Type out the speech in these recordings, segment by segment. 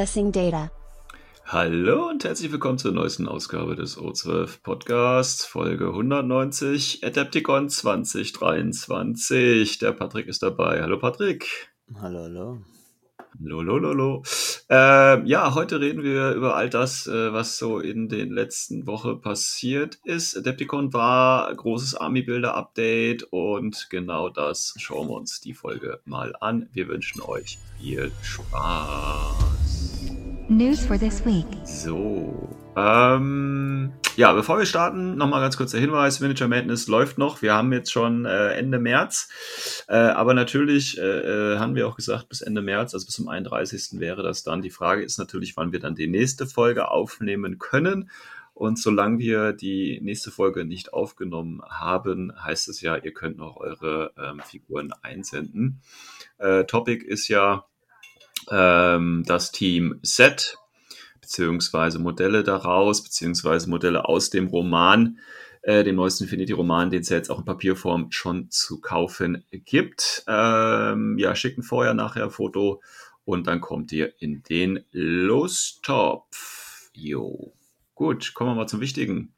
Accessing data. Hallo und herzlich willkommen zur neuesten Ausgabe des O12 Podcasts, Folge 190, Adepticon 2023. Der Patrick ist dabei. Hallo Patrick. Hallo, hallo. Lolololo. Ähm, ja, heute reden wir über all das, äh, was so in den letzten Wochen passiert ist. Adepticon war großes Army-Builder-Update und genau das schauen wir uns die Folge mal an. Wir wünschen euch viel Spaß. News for this week. So. Ähm, ja, bevor wir starten, nochmal ganz kurz der Hinweis: Miniature Madness läuft noch. Wir haben jetzt schon äh, Ende März. Äh, aber natürlich äh, äh, haben wir auch gesagt, bis Ende März, also bis zum 31. wäre das dann. Die Frage ist natürlich, wann wir dann die nächste Folge aufnehmen können. Und solange wir die nächste Folge nicht aufgenommen haben, heißt es ja, ihr könnt noch eure ähm, Figuren einsenden. Äh, Topic ist ja ähm, das Team Set, beziehungsweise Modelle daraus, beziehungsweise Modelle aus dem Roman, äh, dem neuesten Infinity-Roman, den es ja jetzt auch in Papierform schon zu kaufen gibt. Ähm, ja, schicken vorher, nachher Foto und dann kommt ihr in den Lostopf. Jo. Gut, kommen wir mal zum Wichtigen.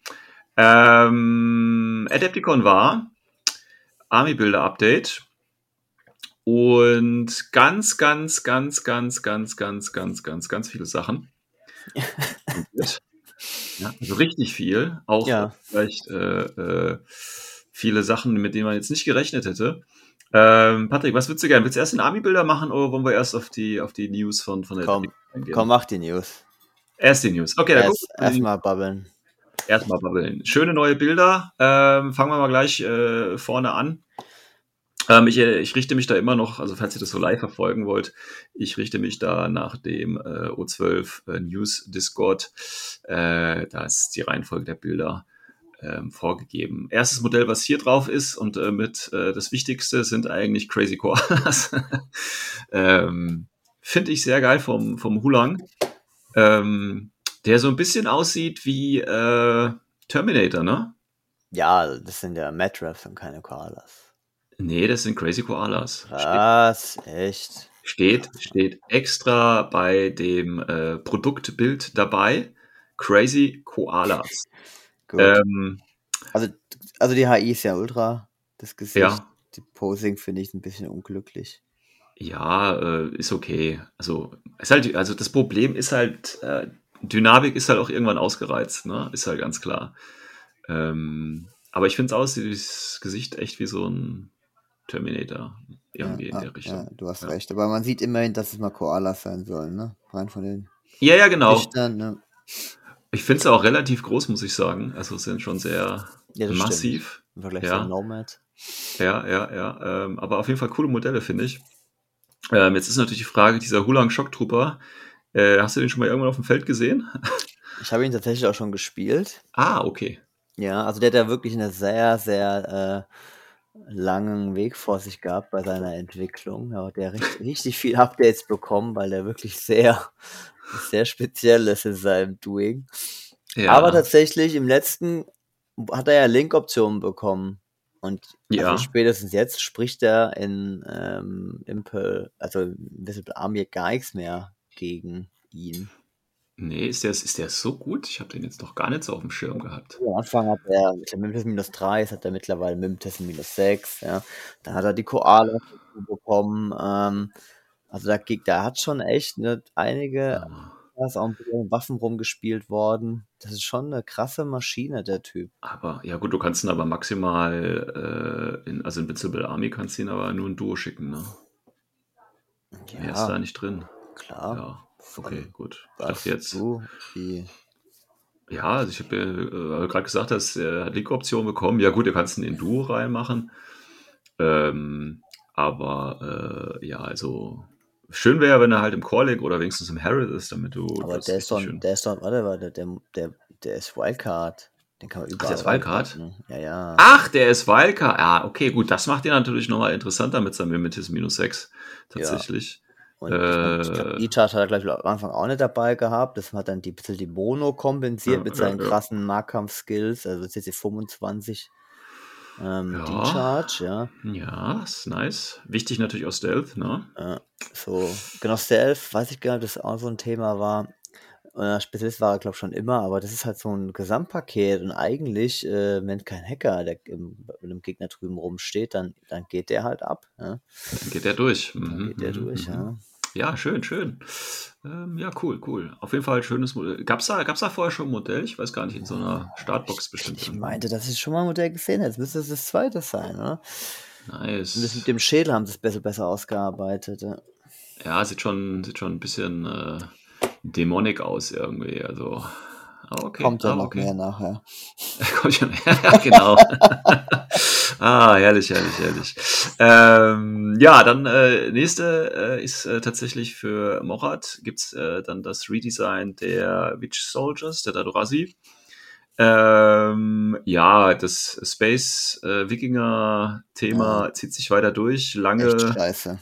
Ähm, Adepticon war Army Builder Update. Und ganz, ganz, ganz, ganz, ganz, ganz, ganz, ganz, ganz viele Sachen. Ja, also richtig viel. Auch Ja. vielleicht äh, äh, viele Sachen, mit denen man jetzt nicht gerechnet hätte. Ähm, Patrick, was würdest du gerne? Willst du erst den Army-Bilder machen oder wollen wir erst auf die, auf die News von, von der Komm, eingehen? Komm, mach die News. Erst die News. Okay, dann Erst, wir erstmal babbeln. Erstmal babbeln. Schöne neue Bilder. Ähm, fangen wir mal gleich äh, vorne an. Ähm, ich, äh, ich richte mich da immer noch, also falls ihr das so live verfolgen wollt, ich richte mich da nach dem äh, O12 äh, News Discord. Äh, da ist die Reihenfolge der Bilder ähm, vorgegeben. Erstes Modell, was hier drauf ist und äh, mit äh, das Wichtigste sind eigentlich Crazy Koalas. ähm, Finde ich sehr geil vom, vom Hulang. Ähm, der so ein bisschen aussieht wie Terminator, ne? Ja, das sind ja Matraps und keine Koalas. Nee, das sind Crazy Koalas. Was? Echt? Steht, steht extra bei dem äh, Produktbild dabei. Crazy Koalas. Ähm, also, also die HI ist ja ultra. Das Gesicht. Ja. Die Posing finde ich ein bisschen unglücklich. ja, äh, ist okay. Also, ist halt, also das Problem ist halt, äh, Dynamik ist halt auch irgendwann ausgereizt, ne? Ist halt ganz klar. Ähm, aber ich finde es aus, das Gesicht echt wie so ein Terminator. Irgendwie in ja, der Richtung. ja, du hast Ja. recht. Aber man sieht immerhin, dass es mal Koalas sein sollen, ne? Rein von den Ja, ja, genau. Lichtern, ne? Ich finde es auch relativ groß, muss ich sagen. Also es sind schon sehr massiv. Im Vergleich Ja. zu Nomad. Ja, ja, ja. Ähm, aber auf jeden Fall coole Modelle, finde ich. Ähm, jetzt ist natürlich die Frage, dieser Hulang Shock Trooper, äh, hast du den schon mal irgendwann auf dem Feld gesehen? Ich habe ihn tatsächlich auch schon gespielt. ah, okay. Ja, also der hat ja wirklich einen sehr, sehr äh, langen Weg vor sich gehabt bei seiner Entwicklung. Ja, der hat richtig, richtig viel Updates bekommen, weil der wirklich sehr, sehr speziell ist in seinem Doing. Ja, Aber tatsächlich im letzten hat er ja Link-Optionen bekommen. Und Ja. also spätestens jetzt spricht er in ähm, Impel, also Invisible Army gar nichts mehr gegen ihn. Nee, ist der, ist der so gut? Ich habe den jetzt noch gar nicht so auf dem Schirm gehabt. Am Anfang hat er mit Mimtest minus 3, jetzt hat er mittlerweile Mimtest minus 6, ja. Dann hat er die Koala dazu bekommen. Ähm, also da, da hat schon echt ne, einige, da ist auch ein bisschen Waffen rumgespielt worden. Das ist schon eine krasse Maschine, der Typ. Aber, ja gut, du kannst ihn aber maximal, äh, in, also Invincible Army kannst du ihn aber nur ein Duo schicken, ne? Mehr ist da nicht drin. klar. Ja, okay, gut. Was jetzt, Du, die, Ja, also ich habe äh, gerade gesagt, dass er hat Link-Option bekommen. Ja gut, du kannst ihn in Duo reinmachen. Ähm, aber äh, ja, also schön wäre, wenn er halt im Core League oder wenigstens im Herald ist, damit du. Aber der ist doch, schön- der ist doch, warte, warte, der, der, der ist Wildcard. Den kann man überall. der ist Wildcard? reinpacken. Ja, ja. Ach, der ist Wildcard. Ja, okay, gut, das macht ihn natürlich nochmal interessanter mit seinem Mimetis minus 6. Tatsächlich. Und mein, ich Äh. glaube, E-Charge hat er, glaube ich, am Anfang auch nicht dabei gehabt. Das hat dann die, bisschen die Mono kompensiert Ja, mit ja, seinen ja. krassen Nahkampf-Skills. Also jetzt die 25 ähm, Ja. D-Charge, ja. Ja, ist nice. Wichtig natürlich auch Stealth, ne? Äh, so, genau, Stealth, weiß ich gar nicht, das auch so ein Thema war. Äh, Spezialist war er, glaube ich, schon immer, aber das ist halt so ein Gesamtpaket und eigentlich, äh, wenn kein Hacker der im, mit einem Gegner drüben rumsteht, dann, dann geht der halt ab. Ja? Dann geht der durch. Dann Mhm, geht der mhm, durch, mhm. ja. Ja, schön, schön. Ähm, ja, cool, cool. Auf jeden Fall ein schönes Modell. Gab's da, gab's da vorher schon ein Modell? Ich weiß gar nicht, in so einer Startbox bestimmt. Ich irgendwo. meinte, dass ich schon mal ein Modell gesehen hätte. Jetzt müsste es das zweite sein, oder? Nice. Und das mit dem Schädel haben sie es besser, besser ausgearbeitet. Ja. Ja, sieht schon, sieht schon ein bisschen äh, dämonic aus irgendwie. Also, ah, okay. Kommt ja ah, noch okay. mehr nachher. Kommt schon. ja, genau. ah, herrlich, herrlich, herrlich. Ähm, ja, dann äh, nächste äh, ist äh, tatsächlich für Morat gibt's äh, dann das Redesign der Witch Soldiers, der Dadorazi. Ähm, ja, das Space äh, Thema zieht sich weiter durch. Lange, Echt scheiße.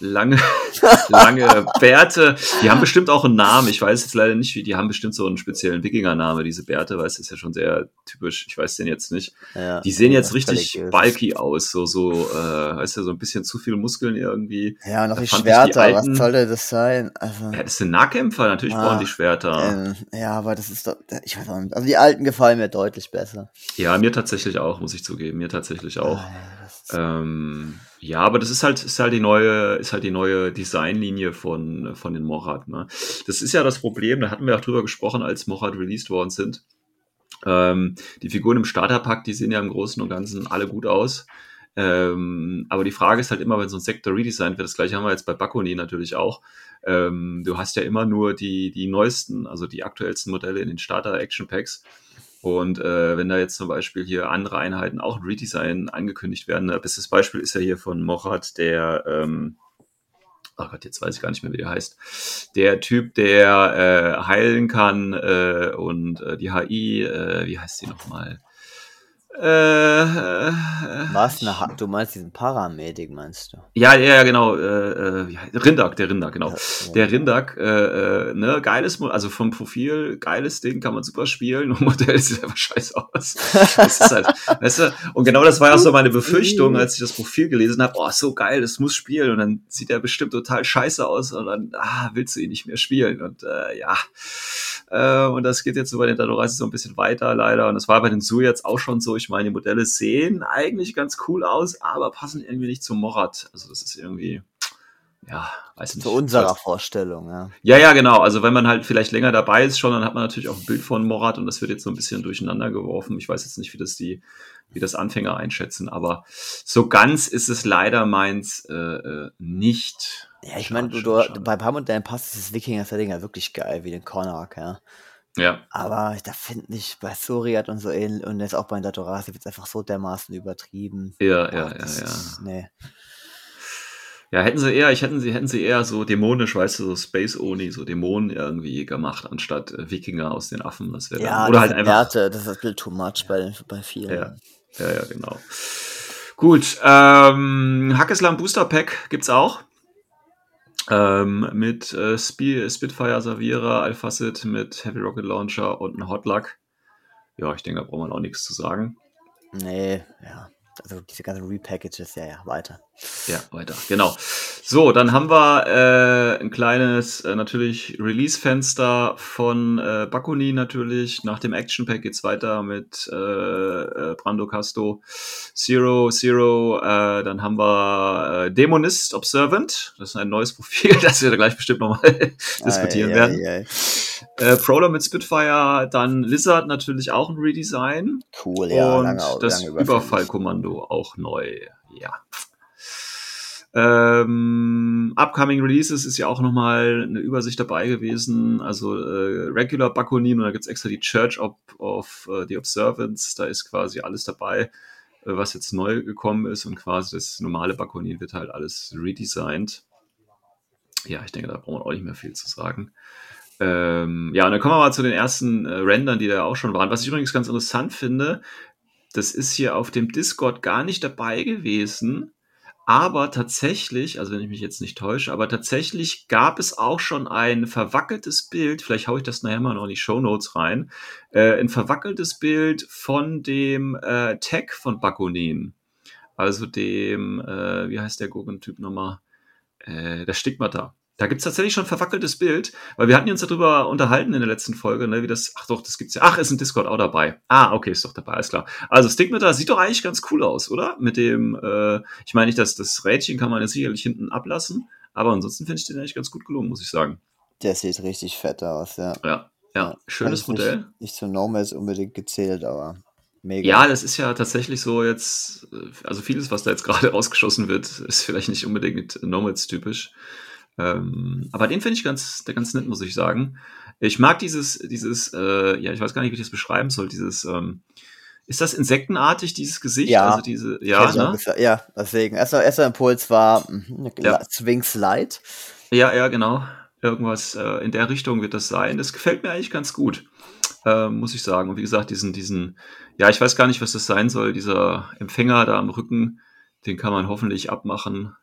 Lange, lange Bärte. Die haben bestimmt auch einen Namen. Ich weiß jetzt leider nicht, wie. Die haben bestimmt so einen speziellen Wikinger-Name, diese Bärte, weil es ist ja schon sehr typisch. Ich weiß den jetzt nicht. Ja, Die sehen jetzt was richtig bulky aus, so, so, äh, weißt du, so ein bisschen zu viele Muskeln irgendwie. Ja, und auch Da die die Schwerter, was alten- soll denn das sein? Also, Ja, das sind Nahkämpfer, natürlich Ah, brauchen die Schwerter. ähm, ja, aber das ist doch, ich weiß auch nicht. Also die alten gefallen mir deutlich besser. Ja, mir tatsächlich auch, muss ich zugeben, mir tatsächlich auch. Ah, Ähm, ja, aber das ist halt, ist halt die neue, ist halt die neue Designlinie von, von den Morat. Ne? Das ist ja das Problem, da hatten wir auch drüber gesprochen, als Morat released worden sind. Ähm, die Figuren im Starterpack, die sehen ja im Großen und Ganzen alle gut aus. Ähm, aber die Frage ist halt immer, wenn so ein Sektor redesigned wird, das gleiche haben wir jetzt bei Bakuni natürlich auch. Ähm, du hast ja immer nur die, die neuesten, also die aktuellsten Modelle in den Starter-Action-Packs. Und äh, wenn da jetzt zum Beispiel hier andere Einheiten auch ein Redesign angekündigt werden, bestes Beispiel ist ja hier von Mochad, der, ähm, oh Gott, jetzt weiß ich gar nicht mehr, wie der heißt, der Typ, der äh, heilen kann äh, und äh, die HI, äh, wie heißt die nochmal? Äh, äh, Was? Na, ha- du meinst diesen Paramedic, meinst du? ja, ja, ja, genau. Äh, äh, wie heißt- Rindak, der Rindak, genau. Ja. Der Rindak, äh, äh, ne, geiles, also vom Profil, geiles Ding, kann man super spielen. Und Modell sieht einfach scheiße aus. Das ist halt, weißt du, und genau das war ja auch so meine Befürchtung, als ich das Profil gelesen habe. Oh, so geil, das muss spielen. Und dann sieht er bestimmt total scheiße aus und dann, ah, willst du ihn nicht mehr spielen. Und äh, ja, äh, und das geht jetzt bei den Dadorazi so ein bisschen weiter, leider. Und das war bei den Su jetzt auch schon so. Ich meine, die Modelle sehen eigentlich ganz cool aus, aber passen irgendwie nicht zum Morat. Also das ist irgendwie, ja, weiß nicht. Zu unserer Vorstellung, ja. Ja, ja, genau. Also wenn man halt vielleicht länger dabei ist schon, dann hat man natürlich auch ein Bild von Morat und das wird jetzt so ein bisschen durcheinander geworfen. Ich weiß jetzt nicht, wie das die, wie das Anfänger einschätzen, aber so ganz ist es leider meins äh, äh, nicht. Ja, ich meine, bei ein paar Modellen passt dieses Wikinger-Setting ja wirklich geil, wie den Konrak, ja. Ja, Aber da finde ich bei Suriat und so ähnlich und jetzt auch bei Datorasi wird es einfach so dermaßen übertrieben. ja, ja, Ach, ja, das ja. ist- Nee. Ja, hätten sie eher, ich hätten sie, hätten sie eher so dämonisch, weißt du, so Space Oni, so Dämonen irgendwie gemacht, anstatt äh, Wikinger aus den Affen. Das wäre Ja, dann, oder halt einfach. Werte, das ist ein bisschen too much bei, bei vielen. Ja. Ja, ja, genau. Gut, ähm, Hackeslam Booster Pack gibt's auch. Ähm, mit äh, Spi Spitfire Savira, Alphacid mit Heavy Rocket Launcher und ein Hotluck. Ja, ich denke, da braucht man auch nichts zu sagen. Nee, ja. Also diese ganzen Repackages, ja, ja, weiter. Ja, weiter. Genau. So, dann haben wir äh, ein kleines, äh, natürlich Release-Fenster von äh, Bakuni natürlich. Nach dem Action Pack geht's weiter mit äh, äh, Brando Casto, Zero, Zero. Äh, dann haben wir äh, Dämonist Observant. Das ist ein neues Profil, das wir da gleich bestimmt nochmal diskutieren Ei, werden. ei, ei. Äh, Prowler mit Spitfire, dann Lizard natürlich auch ein Redesign. Cool, ja, und lange, das lange Überfällig. Überfallkommando auch neu. Ja. Ähm, upcoming Releases ist ja auch nochmal eine Übersicht dabei gewesen. Also äh, Regular Bakunin und da gibt's extra die Church of, of äh, the Observance. Da ist quasi alles dabei. äh, was jetzt neu gekommen ist und quasi das normale Bakonin wird halt alles redesigned. Ja, ich denke, da brauchen wir auch nicht mehr viel zu sagen. Ähm, ja, und dann kommen wir mal zu den ersten äh, Rendern, die da auch schon waren. Was ich übrigens ganz interessant finde, das ist hier auf dem Discord gar nicht dabei gewesen. Aber tatsächlich, also wenn ich mich jetzt nicht täusche, aber tatsächlich gab es auch schon ein verwackeltes Bild, vielleicht haue ich das nachher mal noch in die Show Notes rein, äh, ein verwackeltes Bild von dem äh, Tag von Bakunin. Also dem, äh, wie heißt der Gurkentyp nochmal? Äh, der Stigmata. Da gibt's tatsächlich schon ein verwackeltes Bild, weil wir hatten uns darüber unterhalten in der letzten Folge, ne, wie das, ach doch, das gibt's ja. Ach, ist ein Discord auch dabei. Ah, okay, ist doch dabei, alles klar. Also Stigmata sieht doch eigentlich ganz cool aus, oder? Mit dem, äh, ich meine nicht, dass das Rädchen kann man jetzt sicherlich hinten ablassen, aber ansonsten finde ich den eigentlich ganz gut gelungen, muss ich sagen. Der sieht richtig fett aus, ja. Ja, ja, schönes jetzt Modell. Nicht, nicht zu Nomads unbedingt gezählt, aber mega. Ja, das ist ja tatsächlich so jetzt, äh, also vieles, was da jetzt gerade ausgeschossen wird, ist vielleicht nicht unbedingt Nomads typisch. Ähm, aber den finde ich ganz, ganz nett, muss ich sagen. Ich mag dieses, dieses, äh, ja, ich weiß gar nicht, wie ich das beschreiben soll, dieses, ähm, ist das insektenartig, dieses Gesicht? Ja. Also diese, ja, ne? gesagt. ja, deswegen. Erster, erster Impuls war mhm, Ja. Swings Light. Ja, ja, genau. Irgendwas äh, in der Richtung wird das sein. Das gefällt mir eigentlich ganz gut, äh, muss ich sagen. Und wie gesagt, diesen, diesen, ja, ich weiß gar nicht, was das sein soll, dieser Empfänger da am Rücken, den kann man hoffentlich abmachen.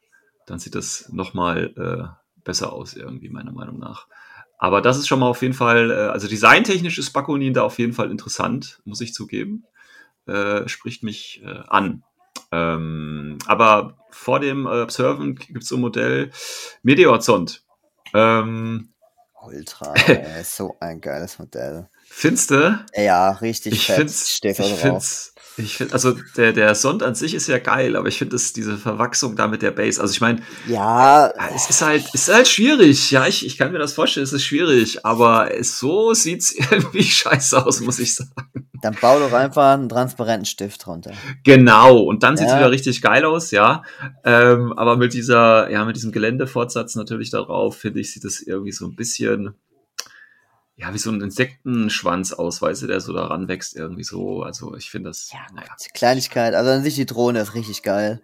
Dann sieht das nochmal äh, besser aus, irgendwie, meiner Meinung nach. Aber das ist schon mal auf jeden Fall, äh, also designtechnisch ist Bakunin da auf jeden Fall interessant, muss ich zugeben. Äh, spricht mich äh, an. Ähm, aber vor dem äh, Observant gibt es so ein Modell Meteorzont. Ähm, Ultra, ey, so ein geiles Modell. Finste? Ja, richtig Ich fett. find's, ich find's, ich find, also der, der Sond an sich ist ja geil, aber ich finde es diese Verwachsung da mit der Base. Also ich meine, Ja, Ja, es ist halt, es ist halt schwierig. Ja, ich, ich kann mir das vorstellen, es ist schwierig, aber so sieht's irgendwie scheiße aus, muss ich sagen. dann bau doch einfach einen transparenten Stift runter. Genau, und dann sieht's Ja. wieder richtig geil aus, ja. Ähm, aber mit dieser, ja, mit diesem Geländefortsatz natürlich darauf, finde ich, sieht es irgendwie so ein bisschen, ja, wie so ein Insektenschwanz aus, weißt du, der so daran wächst, irgendwie so. Also ich finde das, Ja, naja. Kleinigkeit. Also an sich die Drohne ist richtig geil.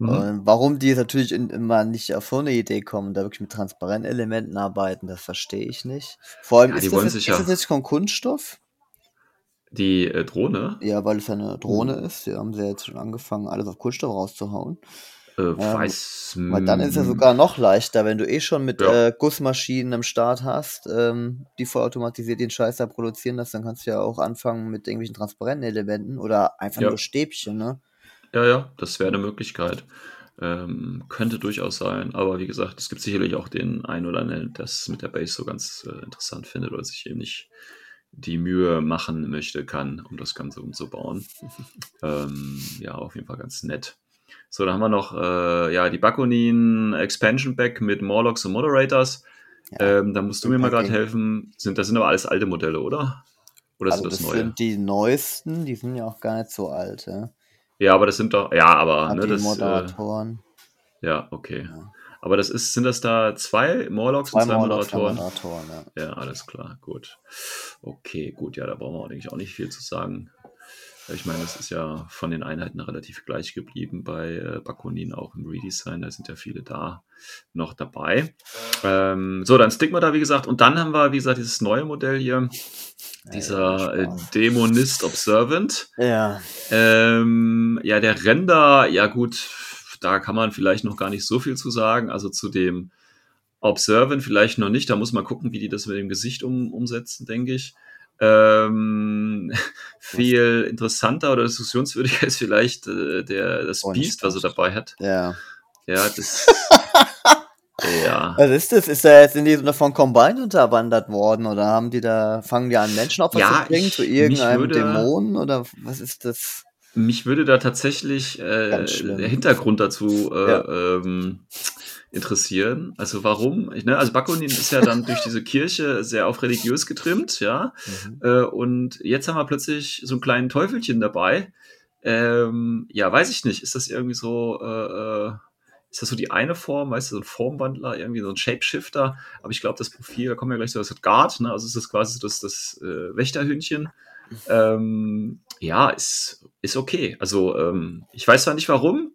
Mhm. Und warum die jetzt natürlich immer nicht auf so eine Idee kommen, da wirklich mit transparenten Elementen arbeiten, das verstehe ich nicht. Vor allem Ja, ist, das jetzt, sich ist ja- das jetzt von Kunststoff? Die äh, Drohne, Ja, weil es ja eine Drohne Mhm. ist. Die haben sie ja jetzt schon angefangen, alles auf Kunststoff rauszuhauen. Äh, weiß. Weil dann ist ja sogar noch leichter, wenn du eh schon mit Ja. äh, Gussmaschinen am Start hast, ähm, die vollautomatisiert den Scheiß da produzieren lässt, dann kannst du ja auch anfangen mit irgendwelchen transparenten Elementen oder einfach Ja. nur Stäbchen, ne? Ja, ja, das wäre eine Möglichkeit. Ähm, könnte durchaus sein, aber wie gesagt, es gibt sicherlich auch den einen oder anderen, der das mit der Base so ganz äh, interessant findet oder sich eben nicht die Mühe machen möchte, kann, um das Ganze umzubauen. ähm, ja, auf jeden Fall ganz nett. So, dann haben wir noch äh, ja, die Bakunin Expansion Pack mit Morlocks und Moderators. Ja, ähm, da musst du mir mal gerade helfen. Sind, das sind aber alles alte Modelle, oder? Oder Also sind das das neue? sind die neuesten, die sind ja auch gar nicht so alt, ja. ja, aber das sind doch, ja, aber ne, das, äh, Moderatoren. Ja, okay. Ja. Aber das ist, sind das da zwei Morlocks Zwei und zwei Morlocks, Moderatoren? Moderatoren, ja. Ja, alles klar, gut. Okay, gut, ja, da brauchen wir eigentlich auch nicht viel zu sagen. Ich meine, das ist ja von den Einheiten relativ gleich geblieben bei äh, Bakunin auch im Redesign. Da sind ja viele da noch dabei. Ähm, so, dann Stigma da, wie gesagt. Und dann haben wir, wie gesagt, dieses neue Modell hier. Dieser äh. Dämonist Observant. Ja, Ähm, ja, der Render, ja gut, da kann man vielleicht noch gar nicht so viel zu sagen. Also zu dem Observant vielleicht noch nicht. Da muss man gucken, wie die das mit dem Gesicht um, umsetzen, denke ich. Ähm, viel interessanter oder diskussionswürdiger ist vielleicht äh, der, das Oh, Beast, was er dabei hat. ja. Ja, das. ja. Was ist das? Ist da jetzt in die so von Combine unterwandert worden oder haben die da, fangen die an Menschenopfer Ja, zu bringen ich- zu irgendeinem würde- Dämonen oder was ist das? Mich würde da tatsächlich äh, der Hintergrund dazu äh, Ja. ähm, interessieren. Also warum? Ich, ne, also Bakunin ist ja dann durch diese Kirche sehr auf religiös getrimmt, ja. Mhm. Äh, und jetzt haben wir plötzlich so einen kleinen Teufelchen dabei. Ähm, ja, weiß ich nicht. Ist das irgendwie so, äh, äh, ist das so die eine Form, weißt du, so ein Formwandler, irgendwie so ein Shapeshifter? Aber ich glaube, das Profil, da kommen wir gleich zu, das hat Guard, ne? Also ist das quasi so das, das äh, Wächterhündchen. Ähm, ja, ist, ist okay. Also, ähm, ich weiß zwar nicht warum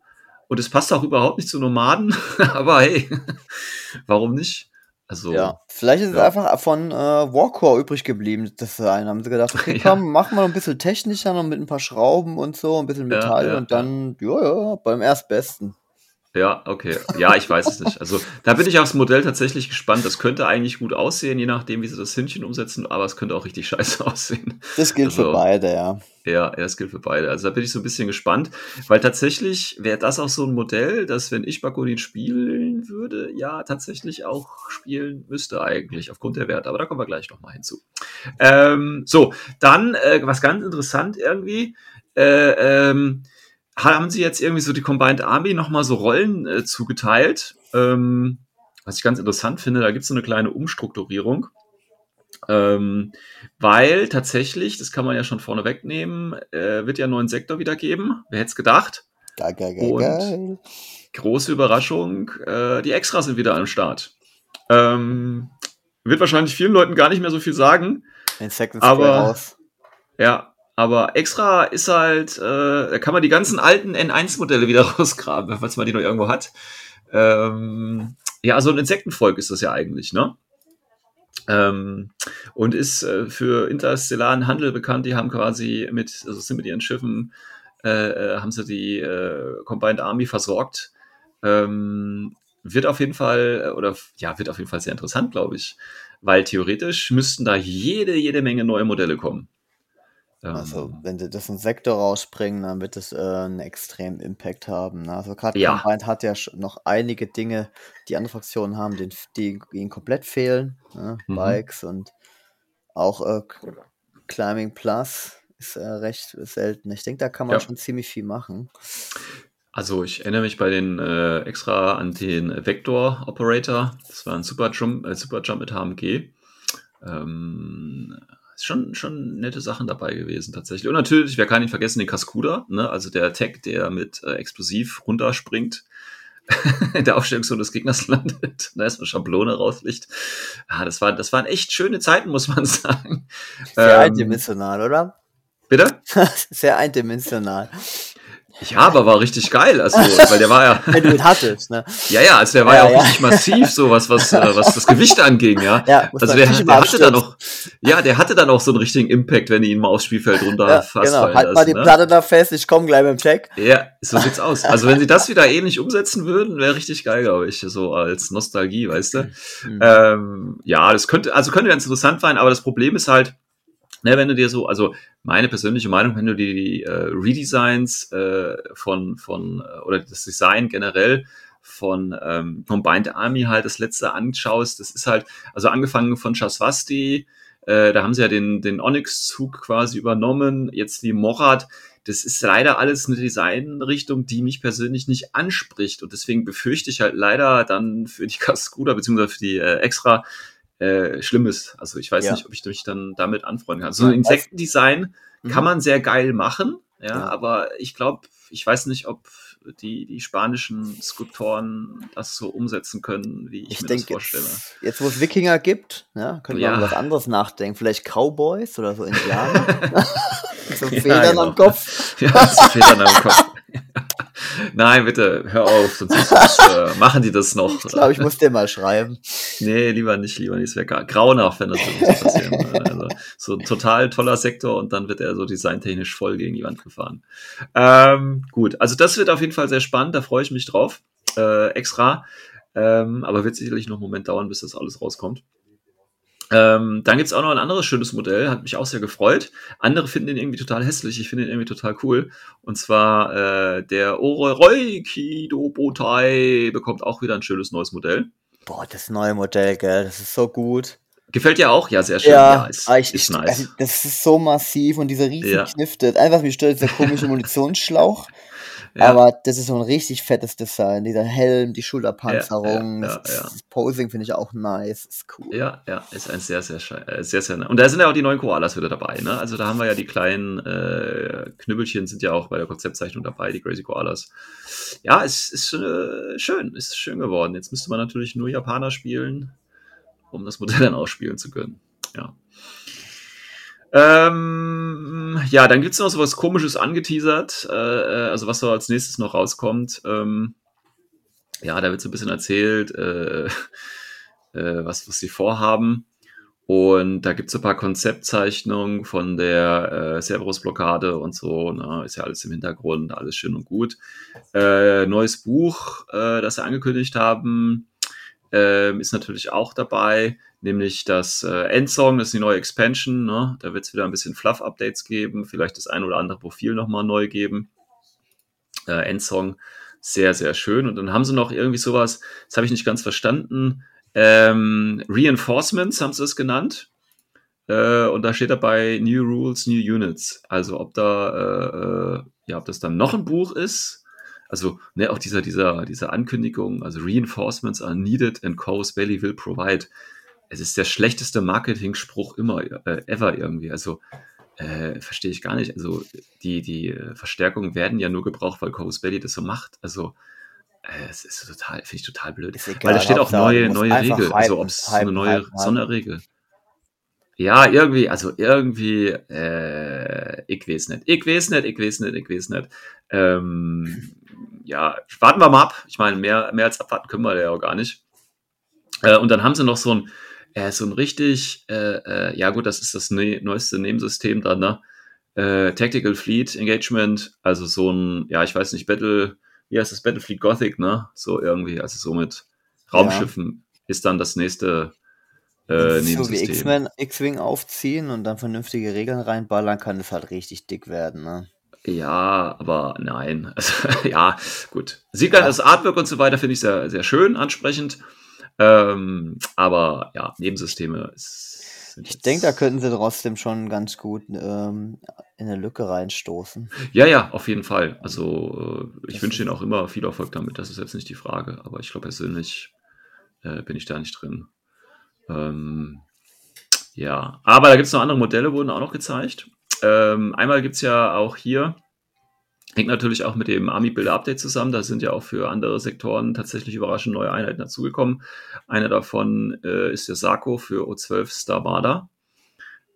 und es passt auch überhaupt nicht zu Nomaden, aber hey, warum nicht? Also, Ja, vielleicht ist es ja. einfach von äh, Warcore übrig geblieben, das Design. Haben sie gedacht, okay, Ja. komm, machen wir noch ein bisschen technischer, noch mit ein paar Schrauben und so, ein bisschen Ja, Metall ja, und dann, ja, ja, beim Erstbesten. Ja, okay. Ja, ich weiß es nicht. Also da bin ich aufs Modell tatsächlich gespannt. Das könnte eigentlich gut aussehen, je nachdem, wie sie das Hündchen umsetzen, aber es könnte auch richtig scheiße aussehen. Das gilt für Also, beide, ja. Ja, ja, das gilt für beide. Also da bin ich so ein bisschen gespannt, weil tatsächlich wäre das auch so ein Modell, das, wenn ich Bakunin spielen würde, ja, tatsächlich auch spielen müsste eigentlich, aufgrund der Werte. Aber da kommen wir gleich nochmal hinzu. Ähm, so, dann, äh, was ganz interessant irgendwie, äh, ähm, haben sie jetzt irgendwie so die Combined Army nochmal so Rollen äh, zugeteilt. Ähm, was ich ganz interessant finde, da gibt es so eine kleine Umstrukturierung. Ähm, weil tatsächlich, das kann man ja schon vorne wegnehmen, äh, wird ja einen neuen Sektor wieder geben. Wer hätte es gedacht? Geil, geil, geil, Und- geil. Große Überraschung, äh, die Extras sind wieder am Start. Ähm, wird wahrscheinlich vielen Leuten gar nicht mehr so viel sagen. Den Second Aber- raus. Ja, aber extra ist halt, äh, da kann man die ganzen alten N1-Modelle wieder rausgraben, falls man die noch irgendwo hat. Ähm, ja, also ein Insektenvolk ist das ja eigentlich, ne? Ähm, und ist äh, für interstellaren Handel bekannt. Die haben quasi mit, also sind mit ihren Schiffen, äh, äh, haben sie die äh, Combined Army versorgt. Ähm, wird auf jeden Fall, äh, oder ja, wird auf jeden Fall sehr interessant, glaube ich. Weil theoretisch müssten da jede, jede Menge neue Modelle kommen. Ähm, Also, wenn sie das in Sektor rausbringen, dann wird es äh, einen extremen Impact haben. Ne? Also, gerade Ja. Combined hat ja noch einige Dinge, die andere Fraktionen haben, die, die ihnen komplett fehlen. Ne? Mhm. Bikes und auch äh, Climbing Plus ist äh, recht selten. Ich denke, da kann man Ja. schon ziemlich viel machen. Also ich erinnere mich bei den äh, extra an den Vector Operator. Das war ein Super Jump, äh, Super Jump mit HMG. Ähm, ist schon, schon nette Sachen dabei gewesen tatsächlich. Und natürlich, wer kann ihn vergessen, den Cascuda, ne? also der Tech, der mit äh, Explosiv runterspringt. in der Aufstellungszone des Gegners landet, da erstmal Schablone rauslicht. Ah, das, war, das waren echt schöne Zeiten, muss man sagen. Sehr Ähm, eindimensional, oder? Bitte? Sehr eindimensional. Ja, aber war richtig geil. Also, weil der war ja, Wenn du ihn hattest, ne? Ja, ja, also der war ja, Ja, auch ja. richtig massiv, so was, was, äh, was das Gewicht anging, ja. Ja, Also der, der hatte dann auch, ja, der hatte dann auch so einen richtigen Impact, wenn du ihn mal aufs Spielfeld runter Ja, genau. Halt mal die ne? Platte da fest, ich komme gleich mit dem Check. Ja, so sieht's aus. Also wenn sie das wieder ähnlich umsetzen würden, wäre richtig geil, glaube ich, so als Nostalgie, weißt du. Mhm. Ähm, ja, das könnte, also könnte ganz interessant sein, aber das Problem ist halt, ne, wenn du dir so, also meine persönliche Meinung, wenn du dir die äh, Redesigns äh, von, von, äh, oder das Design generell von ähm, Combined Army halt das letzte anschaust, das ist halt, also angefangen von Shaswasti, äh, da haben sie ja den, den Onyx-Zug quasi übernommen, jetzt die Morad, das ist leider alles eine Designrichtung, die mich persönlich nicht anspricht. Und deswegen befürchte ich halt leider dann für die Cascuda beziehungsweise für die äh, Extra äh, Schlimmes. Also ich weiß Ja. nicht, ob ich mich dann damit anfreunden kann. So Ja, ein Insektendesign Mhm. kann man sehr geil machen, ja, Ja. aber ich glaube, ich weiß nicht, ob die, die spanischen Skulptoren das so umsetzen können, wie ich, Ich mir denke, das vorstelle. jetzt, jetzt wo es Wikinger gibt, ja, könnte man Ja. über was anderes nachdenken. Vielleicht Cowboys oder so Indianer. so Ja, Federn genau. am Kopf. Ja, fehlt dann am Kopf. Nein, bitte, hör auf, sonst äh, machen die das noch. Ich glaube, ich muss dir mal schreiben. Nee, lieber nicht, lieber nicht. Es wäre grauenhaft, wenn das so passieren würde. Also, so ein total toller Sektor und dann wird er so designtechnisch voll gegen die Wand gefahren. Ähm, gut, also das wird auf jeden Fall sehr spannend, da freue ich mich drauf. Äh, extra. Ähm, aber wird sicherlich noch einen Moment dauern, bis das alles rauskommt. Ähm, dann gibt's auch noch ein anderes schönes Modell, hat mich auch sehr gefreut. Andere finden den irgendwie total hässlich, ich finde den irgendwie total cool. Und zwar äh, der Ororoi Kido Botai bekommt auch wieder ein schönes neues Modell. Boah, das neue Modell, gell, das ist so gut. Gefällt dir auch? Ja, sehr schön. Ja, ist, ah, ich, ist nice. also, das ist so massiv und dieser riesen Ja. Knifte. Einfach, mich stört dieser komische Munitionsschlauch. Ja. Aber das ist so ein richtig fettes Design. Dieser Helm, die Schulterpanzerung, Ja, ja, das, Posing finde ich auch nice. Ist cool. Ja, ja, ist ein sehr, sehr, schei- äh, sehr, sehr, und da sind ja auch die neuen Koalas wieder dabei, ne? Also da haben wir ja die kleinen äh, Knüppelchen sind ja auch bei der Konzeptzeichnung dabei, die Crazy Koalas. Ja, es ist äh, schön, ist schön geworden. Jetzt müsste man natürlich nur Japaner spielen, um das Modell dann ausspielen zu können. Ja. Ähm, ja, dann gibt's noch so was Komisches angeteasert, äh, äh, also was so als nächstes noch rauskommt. Ähm, ja, da wird so ein bisschen erzählt, äh, äh, was, was sie vorhaben. Und da gibt's ein paar Konzeptzeichnungen von der äh, Cerberus-Blockade und so. Ne? Ist ja alles im Hintergrund, alles schön und gut. Äh, neues Buch, äh, das sie angekündigt haben, äh, ist natürlich auch dabei, nämlich das äh, Endsong, das ist die neue Expansion. Ne? Da wird's wieder ein bisschen Fluff-Updates geben, vielleicht das ein oder andere Profil nochmal neu geben. Äh, Endsong, sehr, sehr schön. Und dann haben sie noch irgendwie sowas, das habe ich nicht ganz verstanden ähm, Reinforcements haben sie es genannt. Äh, und da steht dabei New Rules, New Units. Also ob da, äh, äh, ja, ob das dann noch ein Buch ist. Also, ne, auch dieser, dieser, diese Ankündigung, also Reinforcements are needed and Coase Valley will provide. Es ist der schlechteste Marketing-Spruch immer, äh, ever irgendwie. Also, äh, verstehe ich gar nicht. Also, die, die Verstärkungen werden ja nur gebraucht, weil Coase Valley das so macht. Also, äh, es ist total, finde ich total blöd. Egal, Weil da steht auch neue, neue Regel. Hypen, also ob es so eine neue hypen, Sonderregel. Ja, irgendwie, also irgendwie, äh, ich weiß nicht. Ich weiß nicht, ich weiß nicht, ich weiß nicht. Ähm, ja, warten wir mal ab. Ich meine, mehr, mehr als abwarten können wir ja auch gar nicht. Äh, und dann haben sie noch so ein, äh, so ein richtig, äh, äh ja gut, das ist das ne neueste Nebensystem dann, ne? Äh, Tactical Fleet Engagement, also so ein, ja, ich weiß nicht, Battle, wie heißt das, Battlefield Gothic, ne? So irgendwie, also so mit Raumschiffen ja. ist dann das nächste äh, so wie X-Wing aufziehen und dann vernünftige Regeln reinballern, kann es halt richtig dick werden, ne? Ja, aber nein. Also, ja, gut. Sieht ja. das Artwork und so weiter finde ich sehr, sehr schön, ansprechend. Ähm, aber ja, Nebensysteme ist ich denke, da könnten sie trotzdem schon ganz gut ähm, in eine Lücke reinstoßen. Ja, ja, auf jeden Fall. Also äh, ich wünsche ihnen auch immer viel Erfolg damit. Das ist jetzt nicht die Frage. Aber ich glaube persönlich äh, bin ich da nicht drin. Ähm, ja, aber da gibt es noch andere Modelle, wurden auch noch gezeigt. Ähm, einmal gibt es ja auch hier, hängt natürlich auch mit dem Army Builder Update zusammen. Da sind ja auch für andere Sektoren tatsächlich überraschend neue Einheiten dazugekommen. Einer davon äh, ist der Sarko für O12 Starvada.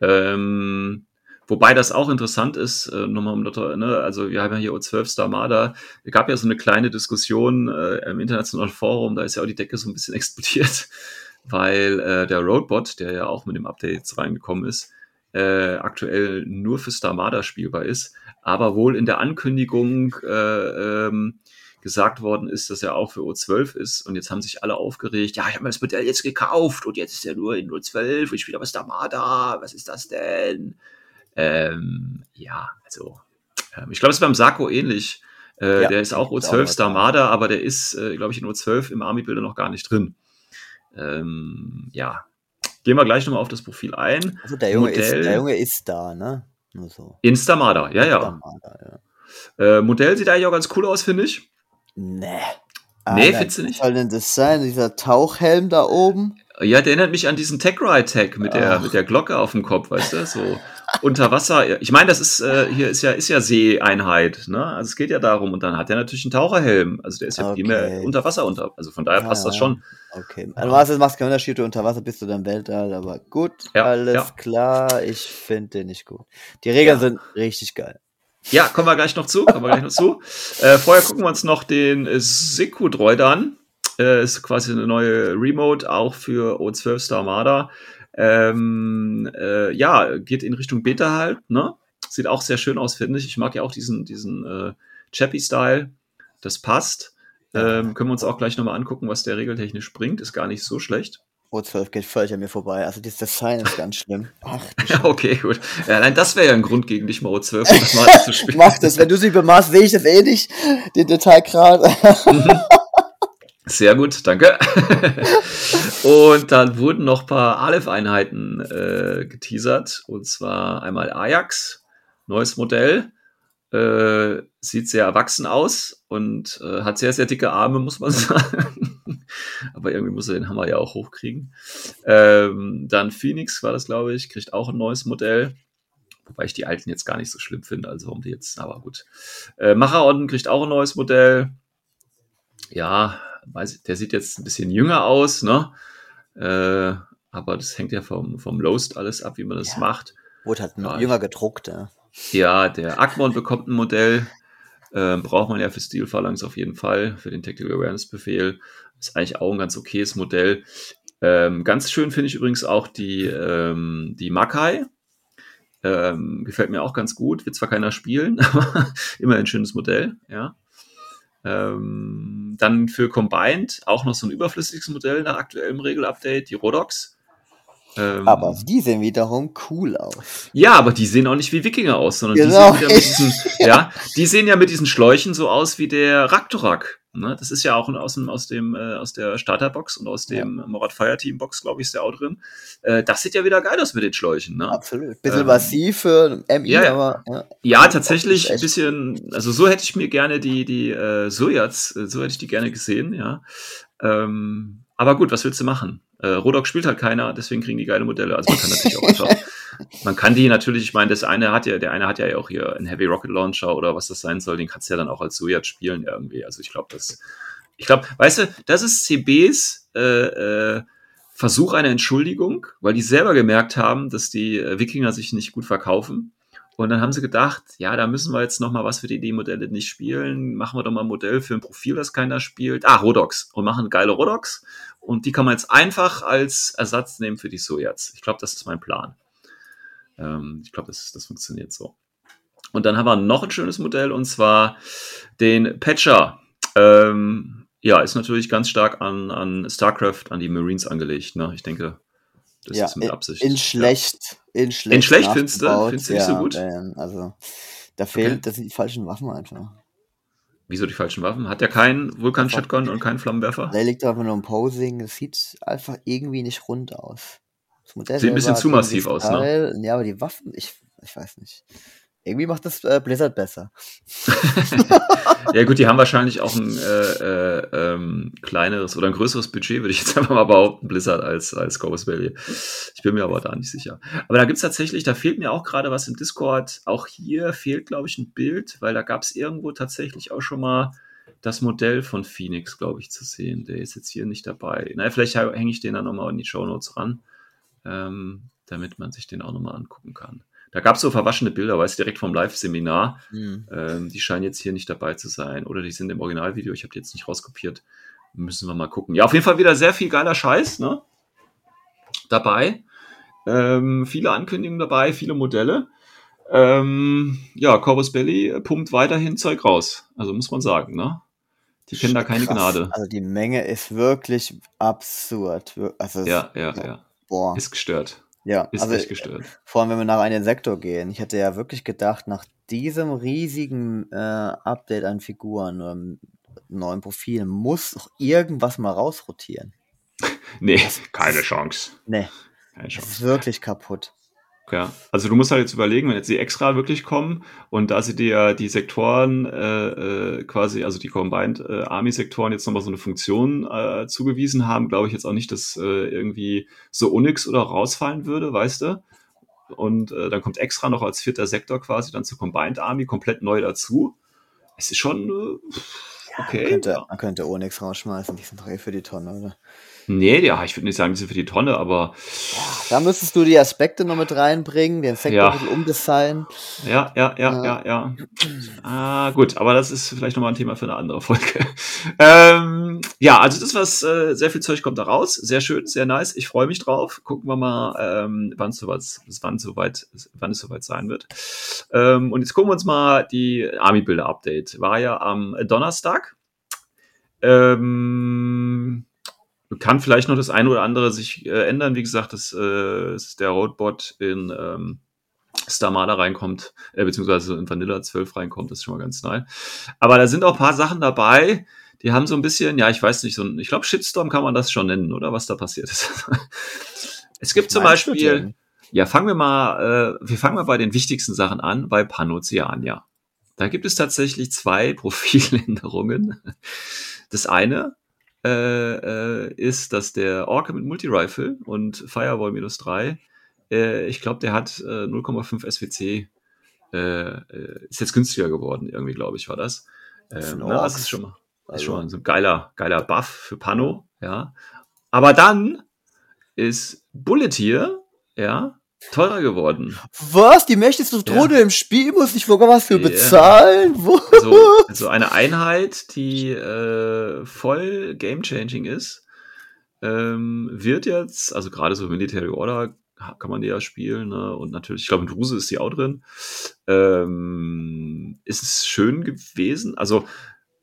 Ähm, Wobei das auch interessant ist, äh, nochmal um ne, also wir haben ja hier O12 Starmada, es gab ja so eine kleine Diskussion äh, im internationalen Forum, da ist ja auch die Decke so ein bisschen explodiert, weil äh, der Roadbot, der ja auch mit dem Update reingekommen ist, äh, aktuell nur für Starmada spielbar ist, aber wohl in der Ankündigung äh, ähm, gesagt worden ist, dass er auch für O12 ist. Und jetzt haben sich alle aufgeregt. Ja, ich habe mir das Modell jetzt gekauft und jetzt ist er nur in O12. Ich spiele aber Starmada. Was ist das denn? Ähm, ja, also ähm, ich glaube, es ist beim Sarko ähnlich. Äh, ja, der ist auch O12 Starmada, aber der ist, äh, glaube ich, in O12 im Army-Bilder noch gar nicht drin. Ähm, ja, gehen wir gleich nochmal auf das Profil ein. Also der Junge, Modell, ist, der Junge ist da, ne? Nur so. In Starmada, ja, ja. Starmada, ja. Äh, Modell sieht eigentlich auch ganz cool aus, finde ich. Nee. Nee, findest du nicht? Was soll denn das sein? Dieser Tauchhelm da oben? Ja, der erinnert mich an diesen Tech Ride Tag mit der, mit der Glocke auf dem Kopf, weißt du? So unter Wasser. Ich meine, das ist, äh, hier ist ja, ist ja Seeeinheit, ne? Also es geht ja darum. Und dann hat er natürlich einen Taucherhelm. Also der ist ja okay. primär unter Wasser unter. Also von daher passt ja, das schon. Okay. Also was es macht keinen Unterschied, du unter Wasser bist du dann Weltall, aber gut, ja, alles ja. klar. Ich finde den nicht gut. Die Regeln sind richtig geil. Ja, kommen wir gleich noch zu. Kommen wir gleich noch zu. Äh, vorher gucken wir uns noch den Siku-Droid an. Äh, ist quasi eine neue Remote, auch für O12 Star Armada. Ähm, äh, ja, geht in Richtung Beta halt, ne? Sieht auch sehr schön aus, finde ich. Ich mag ja auch diesen, diesen äh, Chappy-Style. Das passt. Ähm, können wir uns auch gleich nochmal angucken, was der regeltechnisch bringt. Ist gar nicht so schlecht. O12 geht völlig an mir vorbei. Also dieses Design ist ganz schlimm. Ach, ja, okay, gut. Ja, nein, das wäre ja ein Grund gegen dich mal O12 mal zu spielen. Mach das, wenn du sie bemaßt, sehe ich das eh nicht, den Detailgrad. Sehr gut, danke. und dann wurden noch ein paar Aleph-Einheiten äh, geteasert. Und zwar einmal Ajax, neues Modell. Äh, sieht sehr erwachsen aus und äh, hat sehr, sehr dicke Arme, muss man sagen. Aber irgendwie muss er den Hammer ja auch hochkriegen. Ähm, dann Phoenix war das, glaube ich, kriegt auch ein neues Modell. Wobei ich die alten jetzt gar nicht so schlimm finde, also warum die jetzt, aber gut. Äh, Machaon kriegt auch ein neues Modell. Ja, weiß, der sieht jetzt ein bisschen jünger aus, ne? Äh, aber das hängt ja vom, vom Loast alles ab, wie man das ja. macht. Wurde halt noch Ja, jünger gedruckt, ja. Ja, der Akmon bekommt ein Modell. Ähm, braucht man ja für Steel Phalanx auf jeden Fall, für den Tactical Awareness Befehl. Ist eigentlich auch ein ganz okayes Modell. Ähm, ganz schön finde ich übrigens auch die, ähm, die Makai. Ähm, gefällt mir auch ganz gut. Wird zwar keiner spielen, aber immer ein schönes Modell, ja. Ähm, dann für Combined auch noch so ein überflüssiges Modell nach aktuellem Regelupdate, die Rodox. Ähm, Aber die sehen wiederum cool aus. ja, aber die sehen auch nicht wie Wikinger aus, sondern Genau. die sehen diesen, ja, die sehen ja mit diesen Schläuchen so aus wie der Raktorak. Ne? Das ist ja auch aus, dem, aus, dem, äh, aus der Starterbox und aus dem Morat Fireteam Box, glaube ich, ist der auch drin. Äh, das sieht ja wieder geil aus mit den Schläuchen. Ne? Absolut. Bisschen Ähm, massiv für MI, ja, ja. aber ja. Ja, tatsächlich ein bisschen, also so hätte ich mir gerne die, die äh, Sojats, äh, so hätte ich die gerne gesehen, ja. Ähm, aber gut, was willst du machen? Äh, Rodok spielt halt keiner, deswegen kriegen die geile Modelle. Also man kann natürlich auch einfach, man kann die natürlich, ich meine, das eine hat ja, der eine hat ja auch hier einen Heavy Rocket Launcher oder was das sein soll, den kannst du ja dann auch als Sojat spielen irgendwie. Also ich glaube, das, ich glaube, weißt du, das ist CBs äh, äh, Versuch einer Entschuldigung, weil die selber gemerkt haben, dass die äh, Wikinger sich nicht gut verkaufen. Und dann haben sie gedacht, ja, da müssen wir jetzt noch mal was für die D-Modelle nicht spielen. Machen wir doch mal ein Modell für ein Profil, das keiner spielt. Ah, Rodox. Und machen geile Rodox. Und die kann man jetzt einfach als Ersatz nehmen für die Sojats. Ich glaube, das ist mein Plan. Ähm, ich glaube, das, das funktioniert so. Und dann haben wir noch ein schönes Modell und zwar den Patcher. Ähm, ja, ist natürlich ganz stark an, an StarCraft, an die Marines angelegt. Ne? Ich denke, das ja, ist mit in, Absicht. in Ja. schlecht. In schlecht, In schlecht findest du? Findest du nicht so Ja, gut? ähm, Also, da fehlen, das sind die falschen Waffen einfach. Wieso die falschen Waffen? Hat der keinen Vulkan-Shotgun und keinen Flammenwerfer? Da liegt einfach nur ein Posing. Das sieht einfach irgendwie nicht rund aus. Das Modell Sieht ein bisschen zu massiv aus, ne? Style. Ja, aber die Waffen, ich, ich weiß nicht. Irgendwie macht das äh, Blizzard besser. ja gut, die haben wahrscheinlich auch ein äh, äh, ähm, kleineres oder ein größeres Budget, würde ich jetzt einfach mal behaupten, Blizzard als, als Ghost Valley. Ich bin mir aber da nicht sicher. Aber da gibt's tatsächlich, da fehlt mir auch gerade was im Discord. Auch hier fehlt, glaube ich, ein Bild, weil da gab's irgendwo tatsächlich auch schon mal das Modell von Phoenix, glaube ich, zu sehen. Der ist jetzt hier nicht dabei. Na, vielleicht hänge ich den dann nochmal in die Show Notes ran, ähm, damit man sich den auch nochmal angucken kann. Da gab's so verwaschene Bilder, weißt du, direkt vom Live-Seminar. Hm. Ähm, die scheinen jetzt hier nicht dabei zu sein. Oder die sind im Originalvideo. Ich habe die jetzt nicht rauskopiert. Müssen wir mal gucken. Ja, auf jeden Fall wieder sehr viel geiler Scheiß, ne? Dabei. Ähm, viele Ankündigungen dabei, viele Modelle. Ähm, ja, Corvus Belly pumpt weiterhin Zeug raus. Also muss man sagen, ne? Die kennen da keine. Gnade. Also die Menge ist wirklich absurd. Also es- Ja, ja, ja. Boah. Ist gestört. ja, Ist also echt gestört. vor allem wenn wir nach einem Sektor gehen. Ich hätte ja wirklich gedacht, nach diesem riesigen äh, Update an Figuren oder neuen Profilen muss doch irgendwas mal rausrotieren. Nee, keine Chance. Nee, Keine das Chance. ist wirklich kaputt. Ja, also du musst halt jetzt überlegen, wenn jetzt die extra wirklich kommen und da sie dir die Sektoren äh, äh, quasi, also die Combined äh, Army Sektoren jetzt nochmal so eine Funktion äh, zugewiesen haben, glaube ich jetzt auch nicht, dass äh, irgendwie so Onyx oder rausfallen würde, weißt du? Und äh, dann kommt extra noch als vierter Sektor quasi dann zur Combined Army komplett neu dazu. Es ist schon äh, okay. könnte, ja. Man könnte Onyx rausschmeißen, die sind drei für die Tonne, oder? Nee, ja, ich würde nicht sagen, die sind für die Tonne, aber Da müsstest du die Aspekte noch mit reinbringen, den Sektor Ja. ein bisschen umdesignen. Ja, ja, ja, Ja. ja, ja. Ah, gut, aber das ist vielleicht nochmal ein Thema für eine andere Folge. ähm, ja, also das, was äh, sehr viel Zeug kommt da raus. Sehr schön, sehr nice. Ich freue mich drauf. Gucken wir mal, ähm, wann es soweit, wann soweit, wann es soweit sein wird. Ähm, und jetzt gucken wir uns mal die Army-Bilder-Update. War ja am Donnerstag. Ähm, kann vielleicht noch das eine oder andere sich äh, ändern. Wie gesagt, das äh, ist der Roadbot in ähm, Starmada reinkommt, äh, beziehungsweise in Vanilla 12 reinkommt, das ist schon mal ganz nice. Aber da sind auch ein paar Sachen dabei, die haben so ein bisschen, ja, ich weiß nicht, so ein, ich glaube, Shitstorm kann man das schon nennen, oder was da passiert ist. es gibt zum Meinst du Beispiel, ja, fangen wir mal, äh, wir fangen mal bei den wichtigsten Sachen an, bei Panoceania. Da gibt es tatsächlich zwei Profiländerungen. Das eine äh, äh, ist, dass der Orca mit Multi-Rifle und Firewall minus 3, äh, ich glaube, der hat äh, 0,5 SWC, äh, äh, ist jetzt günstiger geworden, irgendwie, glaube ich, war das. Ähm, das ist schon mal, ist Also- schon mal so ein geiler, geiler Buff für Pano, ja. Aber dann ist Bullet hier, ja, teurer geworden. Was? Die mächtigste Drohne im Spiel muss ich sogar was für Ja. bezahlen? Wo? Also, also eine Einheit, die äh, voll game-changing ist, ähm, wird jetzt, also gerade so Military Order kann man die ja spielen, ne? und natürlich, ich glaube, in Druse ist die auch drin. Ähm, ist es schön gewesen? Also,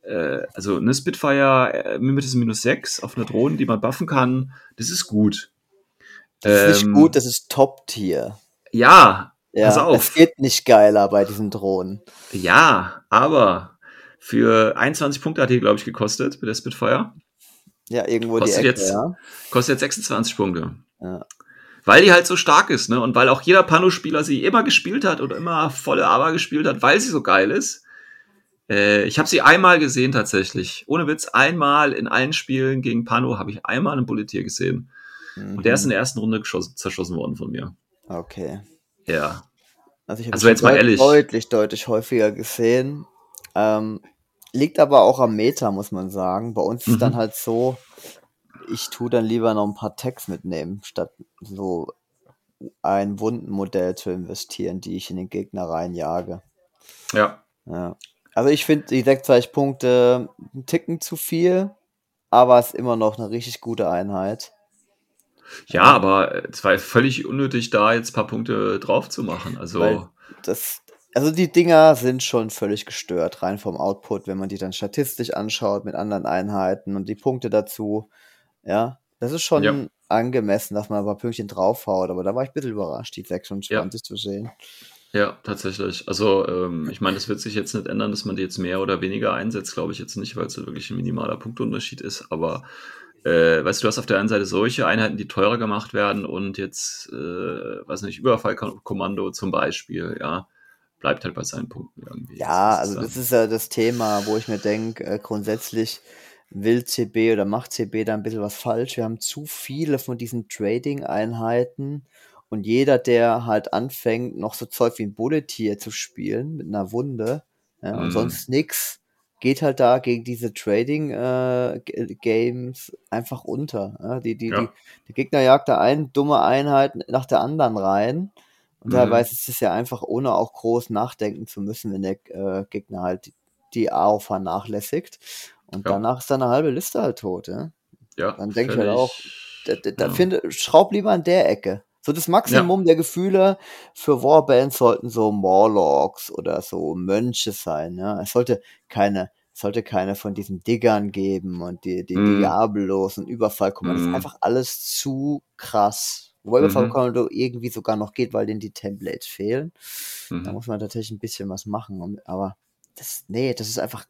äh, also eine Spitfire äh, mit minus 6 auf einer Drohne, die man buffen kann, das ist gut. Das ist Ähm, nicht gut, das ist Top-Tier. Ja, Ja, pass auf. es geht nicht geiler bei diesen Drohnen. Ja, aber für 21 Punkte hat die, glaube ich, gekostet mit der Spitfire. Ja, irgendwo Kostet die Ecke, jetzt- ja. Kostet jetzt 26 Punkte. Ja. Weil die halt so stark ist, ne? Und weil auch jeder Pano-Spieler sie immer gespielt hat oder immer volle Aber gespielt hat, weil sie so geil ist. Äh, ich habe sie einmal gesehen tatsächlich. Ohne Witz, einmal in allen Spielen gegen Pano habe ich einmal einen Bulletier gesehen. Und der ist in der ersten Runde zerschossen worden von mir. Mhm. Okay. Ja. Also ich habe Also jetzt mal ehrlich. deutlich, deutlich häufiger gesehen. Ähm, liegt aber auch am Meta, muss man sagen. Bei uns ist Mhm. dann halt so, ich tue dann lieber noch ein paar Tags mitnehmen, statt so ein Wundenmodell zu investieren, die ich in den Gegner reinjage. Ja. Ja. Also ich finde die 26 Punkte ein Ticken zu viel, aber es ist immer noch eine richtig gute Einheit. Ja, aber es war völlig unnötig, da jetzt ein paar Punkte drauf zu machen. Also, Weil das, also die Dinger sind schon völlig gestört, rein vom Output, wenn man die dann statistisch anschaut mit anderen Einheiten und die Punkte dazu. Ja, das ist schon Ja. angemessen, dass man ein paar Pünktchen draufhaut, aber da war ich ein bisschen überrascht, die 26 zu sehen. Ja, tatsächlich. Also, ähm, ich meine, das wird sich jetzt nicht ändern, dass man die jetzt mehr oder weniger einsetzt, glaube ich jetzt nicht, weil es ja wirklich ein minimaler Punktunterschied ist. Aber, äh, weißt du, du hast auf der einen Seite solche Einheiten, die teurer gemacht werden und jetzt, äh, weiß nicht, Überfallkommando zum Beispiel, ja, bleibt halt bei seinen Punkten irgendwie. Ja, also das ist ja das Thema, wo ich mir denke, äh, grundsätzlich will CB oder macht CB da ein bisschen was falsch. Wir haben zu viele von diesen Trading-Einheiten und jeder, der halt anfängt, noch so Zeug wie ein Bulletier zu spielen mit einer Wunde ja, und Mhm. sonst nix, geht halt da gegen diese Trading-Games einfach unter. Ja? Die, die, Ja. die, der Gegner jagt da eine dumme Einheit nach der anderen rein. Und Mhm. teilweise ist es ja einfach, ohne auch groß nachdenken zu müssen, wenn der äh, Gegner halt die, AO vernachlässigt. Und Ja. danach ist dann eine halbe Liste halt tot. Ja? ja, dann denk ich halt auch, Da, da, da ja. finde, schraub lieber an der Ecke. So das Maximum der Gefühle für Warbands sollten so Morlocks oder so Mönche sein. Ja? Es sollte keine, es sollte keine von diesen Diggern geben und die, die Mhm. Diablos und Überfallkommando. Das Mhm. ist einfach alles zu krass. Wobei Mhm. Überfallkommando irgendwie sogar noch geht, weil denen die Templates fehlen. Da Mhm. muss man tatsächlich ein bisschen was machen. um- Aber das, nee, das ist einfach,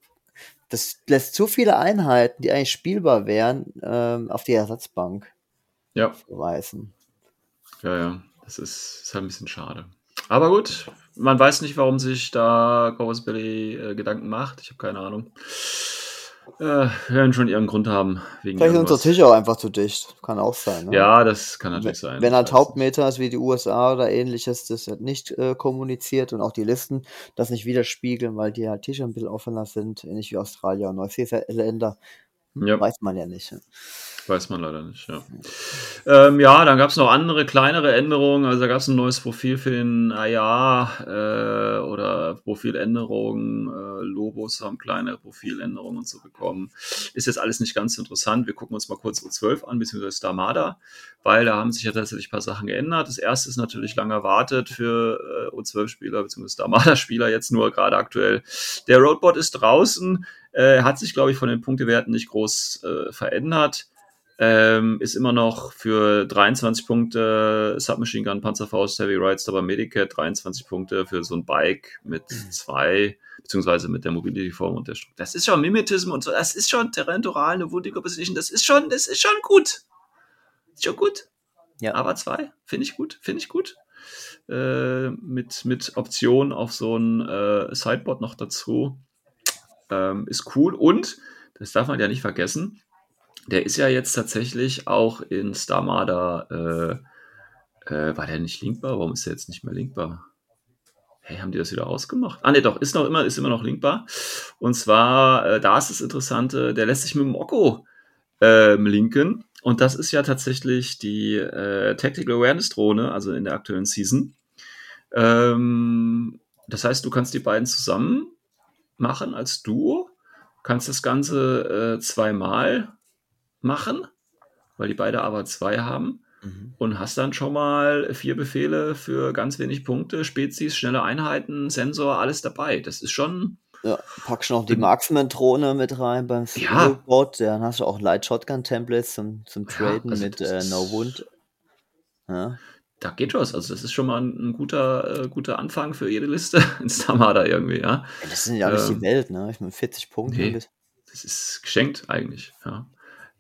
das lässt zu viele Einheiten, die eigentlich spielbar wären, ähm, auf die Ersatzbank Ja, verweisen. Ja, ja. Das ist, ist halt ein bisschen schade. Aber gut, man weiß nicht, warum sich da Corvus Belly äh, Gedanken macht. Ich habe keine Ahnung. Äh, werden schon ihren Grund haben. Wegen Vielleicht ist unser irgendwas. Tisch auch einfach zu dicht. Kann auch sein. Ne? Ja, das kann wenn, natürlich sein. wenn halt Hauptmeter ist wie die USA oder ähnliches, das wird nicht äh, kommuniziert und auch die Listen das nicht widerspiegeln, weil die halt Tische ein bisschen offener sind, ähnlich wie Australier und Neuseeländer. Hm, Ja. Weiß man ja nicht. Weiß man leider nicht, ja. Ähm, ja, dann gab es noch andere kleinere Änderungen. Also da gab es ein neues Profil für den AIA äh, oder Profiländerungen. Äh, Lobos haben kleine Profiländerungen und so bekommen. Ist jetzt alles nicht ganz so interessant. Wir gucken uns mal kurz O12 an, beziehungsweise Starmada, weil da haben sich ja tatsächlich ein paar Sachen geändert. Das erste ist natürlich lang erwartet für äh, O12-Spieler, beziehungsweise Starmada-Spieler jetzt nur gerade aktuell. Der Roadbot ist draußen, äh, hat sich, glaube ich, von den Punktewerten nicht groß äh, verändert. Ähm, ist immer noch für 23 Punkte Submachine Gun, Panzerfaust, Heavy Rides, aber Medicat, 23 Punkte für so ein Bike mit zwei, beziehungsweise mit der Mobility-Form und der Struktur. Das ist schon Mimetism und so, das ist schon Terrentoral, eine Wundiger Position, das ist schon, das ist schon gut. Ist schon gut. Ja. Aber zwei, finde ich gut, finde ich gut. Äh, mit, mit Option auf so ein äh, Sideboard noch dazu. Ähm, ist cool und, das darf man ja nicht vergessen, der ist ja jetzt tatsächlich auch in Starmada, äh, äh, war der nicht linkbar? Warum ist der jetzt nicht mehr linkbar? Hey, haben die das wieder ausgemacht? Ah, ne, doch, ist noch immer, ist immer noch linkbar. Und zwar, äh, da ist das Interessante, der lässt sich mit dem Okko ähm, linken. Und das ist ja tatsächlich die äh, Tactical Awareness Drohne, also in der aktuellen Season. Ähm, das heißt, du kannst die beiden zusammen machen als Duo, kannst das Ganze äh, zweimal machen, weil die beide aber zwei haben Mhm. und hast dann schon mal vier Befehle für ganz wenig Punkte, Spezies, schnelle Einheiten, Sensor, alles dabei. Das ist schon, Ja, packst noch die Marksman-Drohne mit rein beim Ja. Bot. Dann hast du auch Light Shotgun-Templates zum, zum Ja, Traden also mit äh, No Wound. Ja, da geht was. Also das ist schon mal ein, ein guter, äh, guter Anfang für jede Liste in Stamada irgendwie, ja. Ey, das sind ja nicht Ähm, die Welt, ne? Ich meine, 40 Punkte. nee. Das ist geschenkt eigentlich, ja.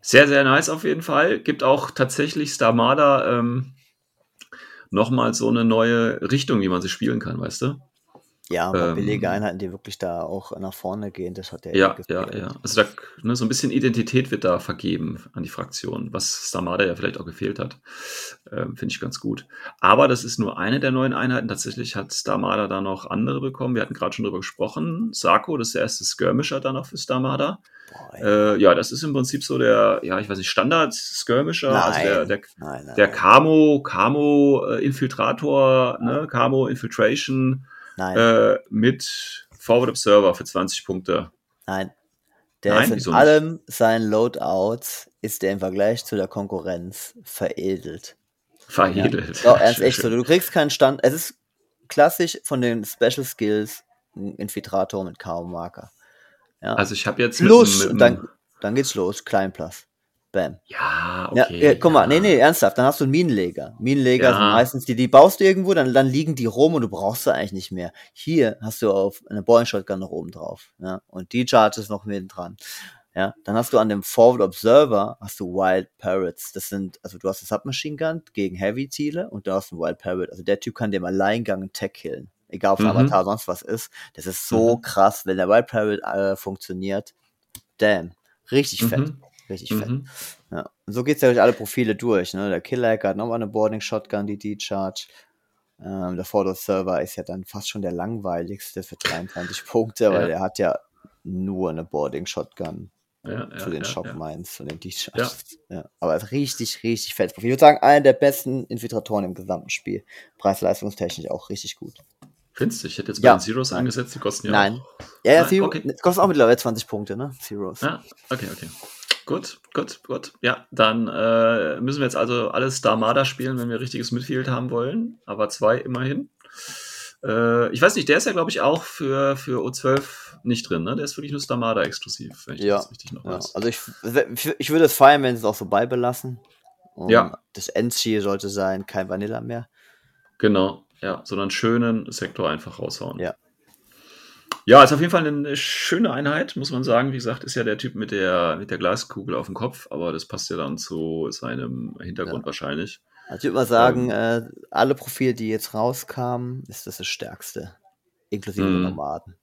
Sehr, sehr nice auf jeden Fall. Gibt auch tatsächlich Starmada ähm, nochmal so eine neue Richtung, wie man sie spielen kann, weißt du? Ja, aber Ähm, billige Einheiten, die wirklich da auch nach vorne gehen, das hat der Ja, ja, ja. Also da, ne, so ein bisschen Identität wird da vergeben an die Fraktion, was Stamada ja vielleicht auch gefehlt hat. Ähm, Finde ich ganz gut. Aber das ist nur eine der neuen Einheiten. Tatsächlich hat Stamada da noch andere bekommen. Wir hatten gerade schon drüber gesprochen. Sako, das ist der erste Skirmisher dann noch für Stamada. Äh, ja, das ist im Prinzip so der, ja, ich weiß nicht, Standard-Skirmisher. Also der, der, nein, nein, der Camo, Camo äh, Infiltrator, ne, Camo Infiltration nein, äh, mit Forward Observer für 20 Punkte. nein. Der nein, ist in nicht? allem seinen Loadouts ist der im Vergleich zu der Konkurrenz veredelt. Verhedelt. Ja, ernst Schön, echt so. Du kriegst keinen Stand. Es ist klassisch von den Special Skills ein Infiltrator mit K.O.-Marker. Ja. Also ich habe jetzt Plus, mit dann, dann geht's los. Klein Plus. Bam. ja, Ja, okay. ja, guck mal, ja. nee, nee, ernsthaft, dann hast du einen Minenleger. Minenleger Ja. sind meistens die, die baust du irgendwo, dann, dann liegen die rum und du brauchst sie eigentlich nicht mehr. Hier hast du auf eine Boeing Shotgun noch oben drauf, ja, und die Charges noch mit dran. Ja, dann hast du an dem Forward Observer hast du Wild Parrots. Das sind, also du hast eine Submachine Gun gegen Heavy Ziele und du hast einen Wild Parrot. Also der Typ kann dem Alleingang einen Tech killen. Egal ob es Mhm. Avatar sonst was ist. Das ist so Mhm. krass, wenn der Wild Parrot äh, funktioniert. Damn. Richtig fett. Mhm. Richtig fett. Mhm. Ja. Und so geht's ja durch alle Profile durch. Ne? Der Killer hat nochmal eine Boarding Shotgun, die D-Charge. Ähm, der Photo Server ist ja dann fast schon der langweiligste für 23 Punkte, weil Ja. der hat ja nur eine Boarding Shotgun Ja, ja, zu den ja, Shop ja. Mines und den D-Charges. Ja. Aber ist richtig, richtig fett. Ich würde sagen, einer der besten Infiltratoren im gesamten Spiel. Preis-leistungstechnisch auch richtig gut. Findest du? Ich hätte jetzt bei Ja. den Zeros angesetzt, die kosten ja Nein. auch. Ja, ja, Nein? Okay. das kostet auch mittlerweile 20 Punkte, ne? Zeros. Ja, okay, okay. Gut, gut, gut. Ja, dann äh, müssen wir jetzt also alles Starmada spielen, wenn wir richtiges Midfield haben wollen. Aber zwei immerhin. Äh, ich weiß nicht, der ist ja, glaube ich, auch für, für O12 nicht drin, ne? Der ist wirklich nur Starmada exklusiv, wenn ich Ja, das richtig noch Ja, weiß. also ich, ich würde es feiern, wenn sie es auch so beibelassen. Und Ja. Das Endziel sollte sein, kein Vanilla mehr. Genau, ja, sondern schönen Sektor einfach raushauen. Ja. Ja, ist auf jeden Fall eine schöne Einheit, muss man sagen. Wie gesagt, ist ja der Typ mit der, mit der Glaskugel auf dem Kopf, aber das passt ja dann zu seinem Hintergrund wahrscheinlich. Also ich würde mal sagen, Ähm. äh, alle Profile, die jetzt rauskamen, ist das das stärkste. Inklusive Mhm. der Nomaden.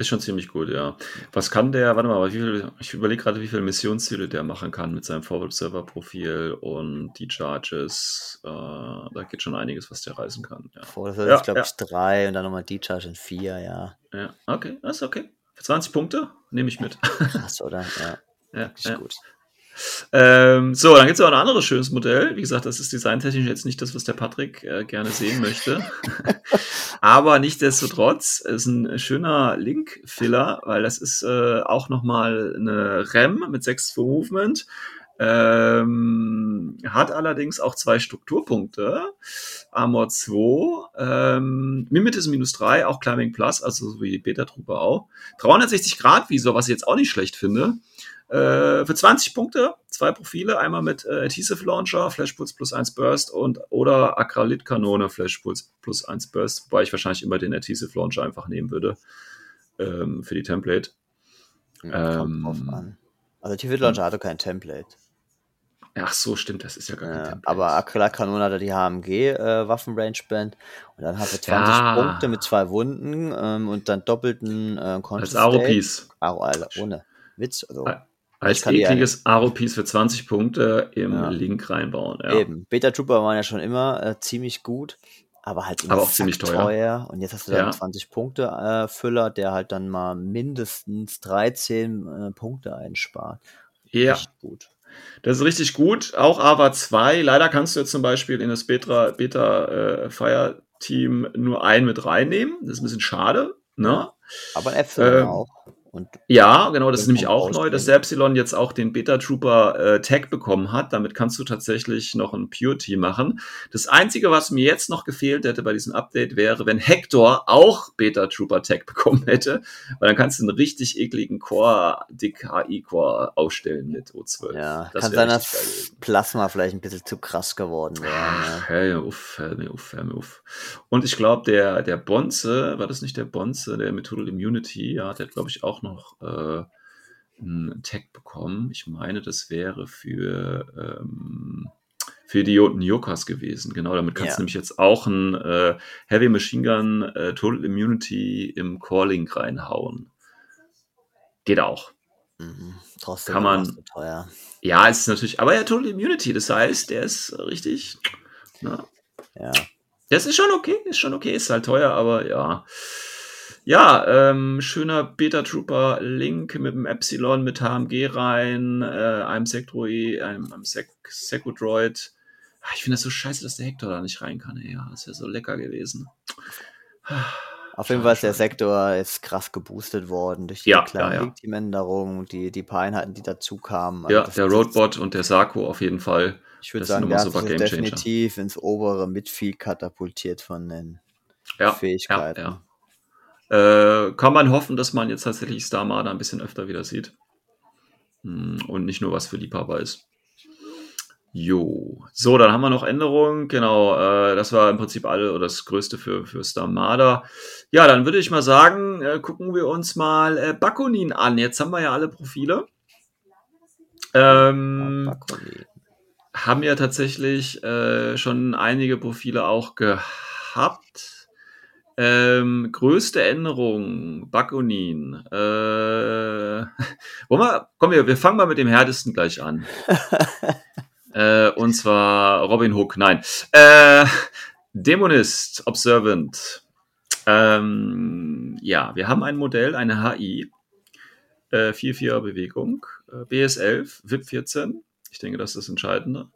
Ist schon ziemlich gut, ja. Was kann der, warte mal, viel, ich überlege gerade, wie viele Missionsziele der machen kann mit seinem Forward-Server-Profil und die Charges. Äh, da geht schon einiges, was der reisen kann. Ja, das Ja, ist, glaube ja. ich, drei und dann nochmal D-Charge in vier, ja. ja. okay, das ist okay. Für 20 Punkte nehme ich mit. Krass, oder? Ja, ja, ja. gut. Ähm, so, dann gibt es auch ein anderes schönes Modell. Wie gesagt, das ist designtechnisch jetzt nicht das, was der Patrick äh, gerne sehen möchte. Aber nichtsdestotrotz ist ein schöner Link-Filler, weil das ist äh, auch nochmal eine REM mit 6 für Movement. Ähm, hat allerdings auch zwei Strukturpunkte. Armor 2, ähm, Mimetis minus 3, auch Climbing Plus, also so wie Beta-Trooper auch. 360 Grad Visor, was ich jetzt auch nicht schlecht finde. Äh, für 20 Punkte, zwei Profile, einmal mit äh, Adhesive Launcher, Flashpulse plus 1 Burst und oder Acrylit-Kanone, Flashpulse plus 1 Burst, wobei ich wahrscheinlich immer den Adhesive Launcher einfach nehmen würde ähm, für die Template. Ja, kommt Ähm, drauf an. Also Tiefit Launcher hatte kein Template. Ach so, stimmt, das ist ja gar kein Ja, Template. aber Acrylkanone hatte die HMG äh, und dann hatte 20 Ja. Punkte mit zwei Wunden ähm, und dann doppelten äh, als Aro-Piece. Aro, Alter, ohne Witz. Also, Als ekliges Aro-Piece für 20 Punkte im Ja. Link reinbauen. Ja. Eben. Beta Trooper waren ja schon immer äh, ziemlich gut, aber halt immer Aber auch ziemlich teuer. Und jetzt hast du dann Ja. 20 Punkte äh, Füller, der halt dann mal mindestens 13 äh, Punkte einspart. ja. Echt gut. Das ist richtig gut. Auch AVA 2. Leider kannst du jetzt zum Beispiel in das Beta, Beta äh, Fire Team nur einen mit reinnehmen. Das ist ein bisschen schade. Ne? Aber ein Epsilon Ähm, auch. Und Ja, genau, das ist nämlich auch neu, dass Epsilon jetzt auch den Beta Trooper äh, Tag bekommen hat. Damit kannst du tatsächlich noch ein Purity machen. Das Einzige, was mir jetzt noch gefehlt hätte bei diesem Update, wäre, wenn Hector auch Beta Trooper Tag bekommen hätte. Weil dann kannst du einen richtig ekligen Core, Dick HI Core aufstellen mit O12. ja, Das kann wäre sein, dass. Plasma vielleicht ein bisschen zu krass geworden wäre. Ne? Hör mir auf, hör mir auf, hör mir auf. Und ich glaube, der, der Bonze, war das nicht der Bonze, der mit Total Immunity, ja, der hat, glaube ich, auch noch äh, einen Tag bekommen. Ich meine, das wäre für, ähm, für Idioten Yokas gewesen. Genau, damit kannst Ja. du nämlich jetzt auch ein äh, Heavy Machine Gun äh, Total Immunity im Core-Link reinhauen. Geht auch. Mhm. Trotzdem Kann man- teuer. Ja, es ist natürlich, aber ja, Total Immunity, das heißt, der ist richtig, na, Ja. Das ist schon okay, ist schon okay, ist halt teuer, aber ja. Ja, ähm, schöner Beta Trooper Link mit dem Epsilon, mit HMG rein, äh, einem Sektroi, einem, einem Sek Sekudroid. Ah, Ich finde das so scheiße, dass der Hector da nicht rein kann. Ey. Ja, das wäre so lecker gewesen. Auf jeden Fall ist der Sektor jetzt krass geboostet worden durch die Ja, kleine ja, ja. Teamänderung, die, die paar Einheiten, die dazu kamen. Ja, das- der Roadbot und der Sarko auf jeden Fall. Ich würde sagen, der hat sich definitiv ins obere Midfield katapultiert von den Ja, Fähigkeiten. Ja, ja. Äh, kann man hoffen, dass man jetzt tatsächlich Star Marder ein bisschen öfter wieder sieht. Hm, Und nicht nur was für Liebhaber ist. Jo. So, dann haben wir noch Änderungen. Genau, äh, das war im Prinzip alle oder das Größte für, für Star Marder. Ja, dann würde ich mal sagen, äh, gucken wir uns mal äh, Bakunin an. Jetzt haben wir ja alle Profile. Ähm, Bakoni. haben ja tatsächlich äh, schon einige Profile auch gehabt. Ähm, größte Änderung, Bakunin. Äh, wollen wir, komm, wir, wir fangen mal mit dem härtesten gleich an. äh, und zwar Robin Hook, nein. Äh, Dämonist, Observant. Ähm, ja, wir haben ein Modell, eine HI. Äh, 4-4er Bewegung. Äh, BS11, VIP 14. Ich denke, das ist das Entscheidende.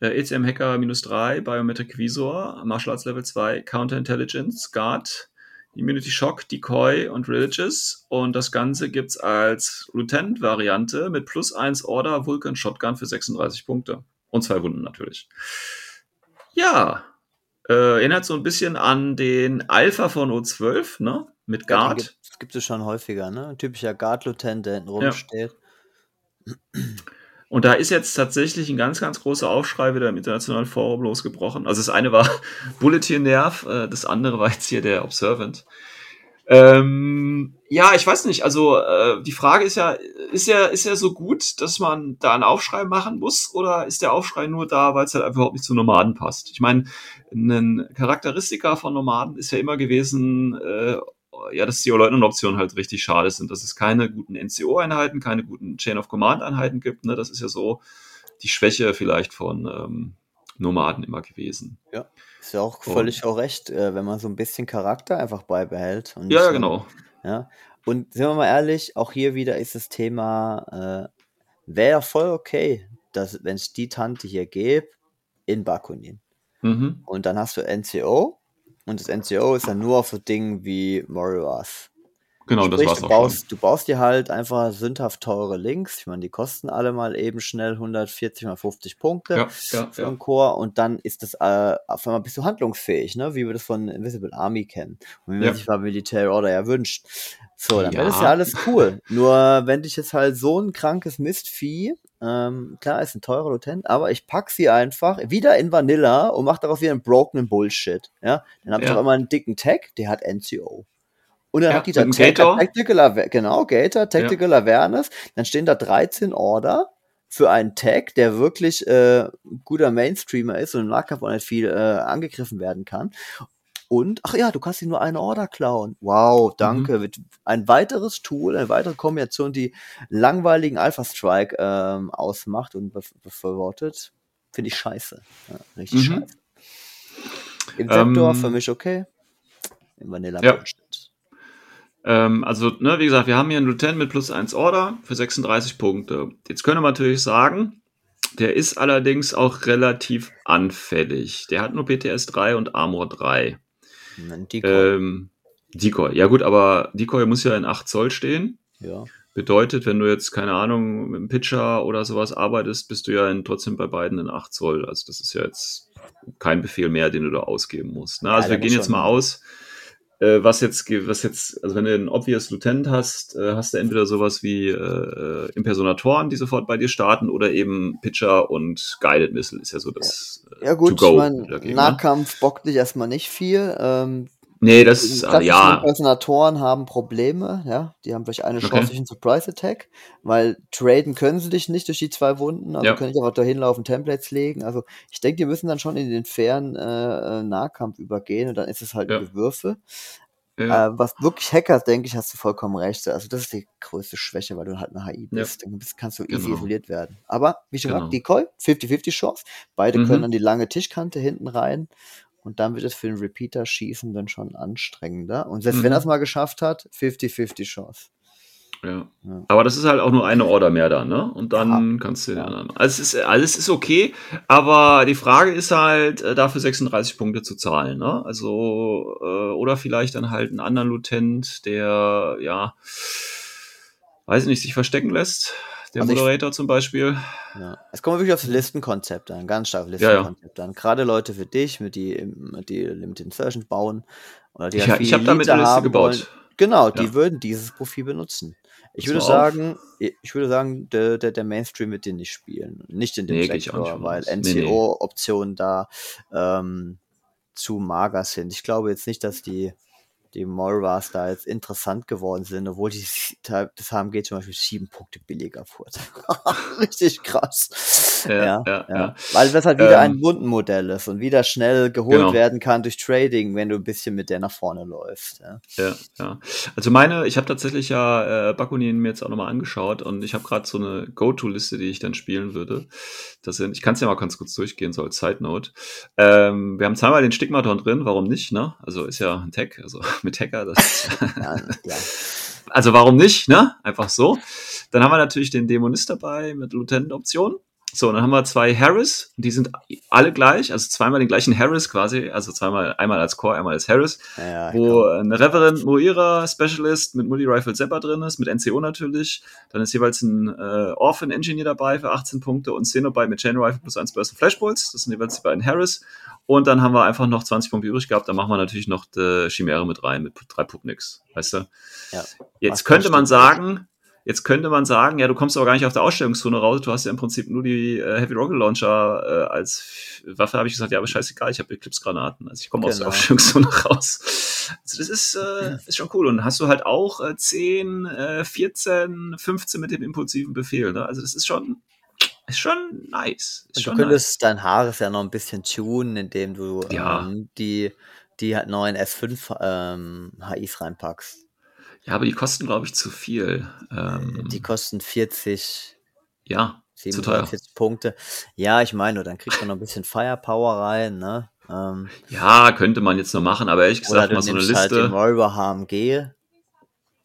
Äh, ECM Hacker minus 3, Biometric Visor, Martial Arts Level 2, Counterintelligence, Guard, Immunity Shock, Decoy und Religious. Und das Ganze gibt's als Lieutenant-Variante mit plus 1 Order Vulcan Shotgun für 36 Punkte. Und zwei Wunden natürlich. Ja, äh, erinnert so ein bisschen an den Alpha von O12, ne? Mit Ja, Guard. gibt- Das gibt es schon häufiger, ne? Ein typischer Guard-Lieutenant, der hinten Ja. Und da ist jetzt tatsächlich ein ganz, ganz großer Aufschrei wieder im internationalen Forum losgebrochen. Also das eine war Bulletin Nerv, äh, das andere war jetzt hier der Observant. Ähm, ja, ich weiß nicht. Also äh, die Frage ist ja, ist ja, ist ja so gut, dass man da einen Aufschrei machen muss, oder ist der Aufschrei nur da, weil es halt überhaupt nicht zu Nomaden passt? Ich meine, ein Charakteristika von Nomaden ist ja immer gewesen, äh, ja, dass die Leutnant-Optionen halt richtig schade sind, dass es keine guten NCO-Einheiten, keine guten Chain-of-Command-Einheiten gibt. Ne? Das ist ja so die Schwäche vielleicht von ähm, Nomaden immer gewesen. Ist ja auch Und- völlig auch recht, äh, wenn man so ein bisschen Charakter einfach beibehält. Und Ja, nicht ja, genau. Ja. Und sind wir mal ehrlich, auch hier wieder ist das Thema, äh, wäre voll okay, dass wenn es die Tante hier gäbe, in Bakunin. Mhm. Und dann hast du NCO und das NCO ist dann nur auf so Dingen wie Moriwas. Genau, das Sprich, war's du auch schon. baust, du baust dir halt einfach sündhaft teure Links. Ich meine, die kosten alle mal eben schnell 140 mal 50 Punkte Ja, ja, für ja. einen Core und dann ist das äh, auf einmal bist du handlungsfähig, ne? wie wir das von Invisible Army kennen und wie man sich bei Military Order ja wünscht. So, dann wäre das Ja. ja alles cool. Nur wenn dich jetzt halt so ein krankes Mistvieh, ähm, klar, ist ein teurer Lieutenant, aber ich pack sie einfach wieder in Vanilla und mach darauf wieder einen brokenen Bullshit. Ja, dann hab ich Ja. auf einmal einen dicken Tag, der hat NCO. Und dann Ja, hat die da Gator. Tactical genau, Gator, Tactical Awareness, dann stehen da 13 Order für einen Tag, der wirklich äh, ein guter Mainstreamer ist und im Nahkampf auch nicht viel äh, angegriffen werden kann. Und, ach ja, du kannst ihm nur eine Order klauen. Wow, danke. Mit Ein weiteres Tool, eine weitere Kombination, die langweiligen Alpha Strike ähm, ausmacht und bef befürwortet, finde ich scheiße. Ja, richtig Mhm. scheiße. Im Sektor Ähm, für mich okay. Im Vanilla Ja. Ähm, also, ne, wie gesagt, wir haben hier einen Lieutenant mit plus 1 Order für 36 Punkte. Jetzt können wir natürlich sagen, Der ist allerdings auch relativ anfällig. Der hat nur PTS 3 und Armor 3. Ein Decoy. Ähm, Decoy. Ja gut, aber Decoy muss ja in 8 Zoll stehen. ja. Bedeutet, wenn du jetzt, keine Ahnung, mit einem Pitcher oder sowas arbeitest, bist du ja in, trotzdem bei beiden in 8 Zoll. Also das ist ja jetzt kein Befehl mehr, den du da ausgeben musst. Na, also Ja, wir gehen jetzt mal aus, äh, was jetzt, was jetzt, also wenn du einen Obvious Lieutenant hast, äh, hast du entweder sowas wie äh, Impersonatoren, die sofort bei dir starten, oder eben Pitcher und Guided Missile ist ja so das äh, Ja gut, To-Go ich meine, ne? Nahkampf bockt dich erstmal nicht viel. Ähm, Nee, das die ist, äh, klassischen ja, Impersonatoren haben Probleme, ja. Die haben vielleicht eine Chance Okay. durch einen Surprise Attack, weil traden können sie dich nicht durch die zwei Wunden, also Ja. können nicht einfach dahin laufen, Templates legen. Also ich denke, die müssen dann schon in den fairen äh, äh, Nahkampf übergehen und dann ist es halt Ja. ein Gewürfe. ja, Äh, was wirklich Hacker, denke ich, hast du vollkommen recht. Also das ist die größte Schwäche, weil du halt eine HI Ja. bist. Dann bist, kannst du easy Genau. isoliert werden. Aber wie schon Genau. gesagt, Decoy, 50-50 Chance. Beide Mhm. können an die lange Tischkante hinten rein. Und dann wird es für den Repeater-Schießen dann schon anstrengender. Und selbst wenn Mhm. er es mal geschafft hat, 50-50 Chance. Ja. Ja. Aber das ist halt auch nur eine Order mehr da, ne? Und dann kannst du den Ja. anderen. Also es ist, alles ist okay, aber die Frage ist halt, äh, dafür 36 Punkte zu zahlen, ne? Also, äh, oder vielleicht dann halt einen anderen Lutent, der, ja, weiß ich nicht, sich verstecken lässt. Der Also ich- Moderator zum Beispiel. Ja. Es kommt wirklich aufs Listenkonzept an, ganz stark aufs Ja, ja. Listenkonzept an. Gerade Leute für dich, mit die, die Limited Insertion bauen oder die Ich, halt ich habe damit eine Liste gebaut. wollen. Genau, die Ja. würden dieses Profil benutzen. Ich würde mal auf. sagen, ich würde sagen, der, der, der Mainstream wird den nicht spielen. Nicht in dem Nee, ich Sektor, weil aus. Nee, nee. NCO-Optionen da ähm, zu mager sind. Ich glaube jetzt nicht, dass die, die Morvas da jetzt interessant geworden sind, obwohl die, das HMG zum Beispiel sieben Punkte billiger wurde. Richtig krass. Ja, ja, ja. Weil das halt wieder Ähm, ein Wundenmodell ist und wieder schnell geholt Genau. werden kann durch Trading, wenn du ein bisschen mit der nach vorne läufst. Ja. Ja, ja. Also meine, ich habe tatsächlich ja äh, Bakunin mir jetzt auch nochmal angeschaut und ich habe gerade so eine Go-To-Liste, die ich dann spielen würde. Das sind, ich kann es ja mal ganz kurz durchgehen, so als Side Note. Ähm, wir haben zweimal den Stigmaton drin, warum nicht, ne? Also ist ja ein Tag, also mit Hacker, das ist, Ja, ja. also warum nicht, ne? Einfach so. Dann haben wir natürlich den Dämonist dabei mit Lieutenant-Option. So, dann haben wir zwei Harris, die sind alle gleich, also zweimal den gleichen Harris quasi, also zweimal, einmal als Core, einmal als Harris Ja, wo ein Reverend Moira Specialist mit Multi-Rifle Zepper drin ist, mit NCO natürlich. Dann ist jeweils ein äh, Orphan Engineer dabei für 18 Punkte und Cenobite mit Chain Rifle plus 1 Burst und Flashbolts. Das sind jeweils die beiden Harris. Und dann haben wir einfach noch 20 Punkte übrig gehabt. Dann machen wir natürlich noch die Chimäre mit rein, mit drei Pupniks. Weißt du? Ja. Jetzt könnte man sagen, jetzt könnte man sagen, ja, du kommst aber gar nicht auf der Ausstellungszone raus. Du hast ja im Prinzip nur die äh, Heavy Rocket Launcher äh, als Waffe. Habe ich gesagt, ja, aber scheißegal, ich habe Eclipse-Granaten. Also ich komme aus der Genau. Ausstellungszone raus. Also das ist, äh, ist schon cool. Und hast du halt auch äh, 10, äh, 14, 15 mit dem impulsiven Befehl. Ne? Also das ist schon, ist schon nice. Ist Und du schon könntest dein Haares ja noch ein bisschen tunen, indem du Ja. ähm, die, die halt neuen S5 ähm, HIs reinpackst. Ja, aber die kosten, glaube ich, zu viel. Ähm, Die kosten 40, ja, zu teuer. 47 Punkte. Ja, ich meine, dann kriegt man noch ein bisschen Firepower rein, ne? Ähm, Ja, könnte man jetzt nur machen, aber ehrlich gesagt, mal so eine halt den Liste. Moira HMG.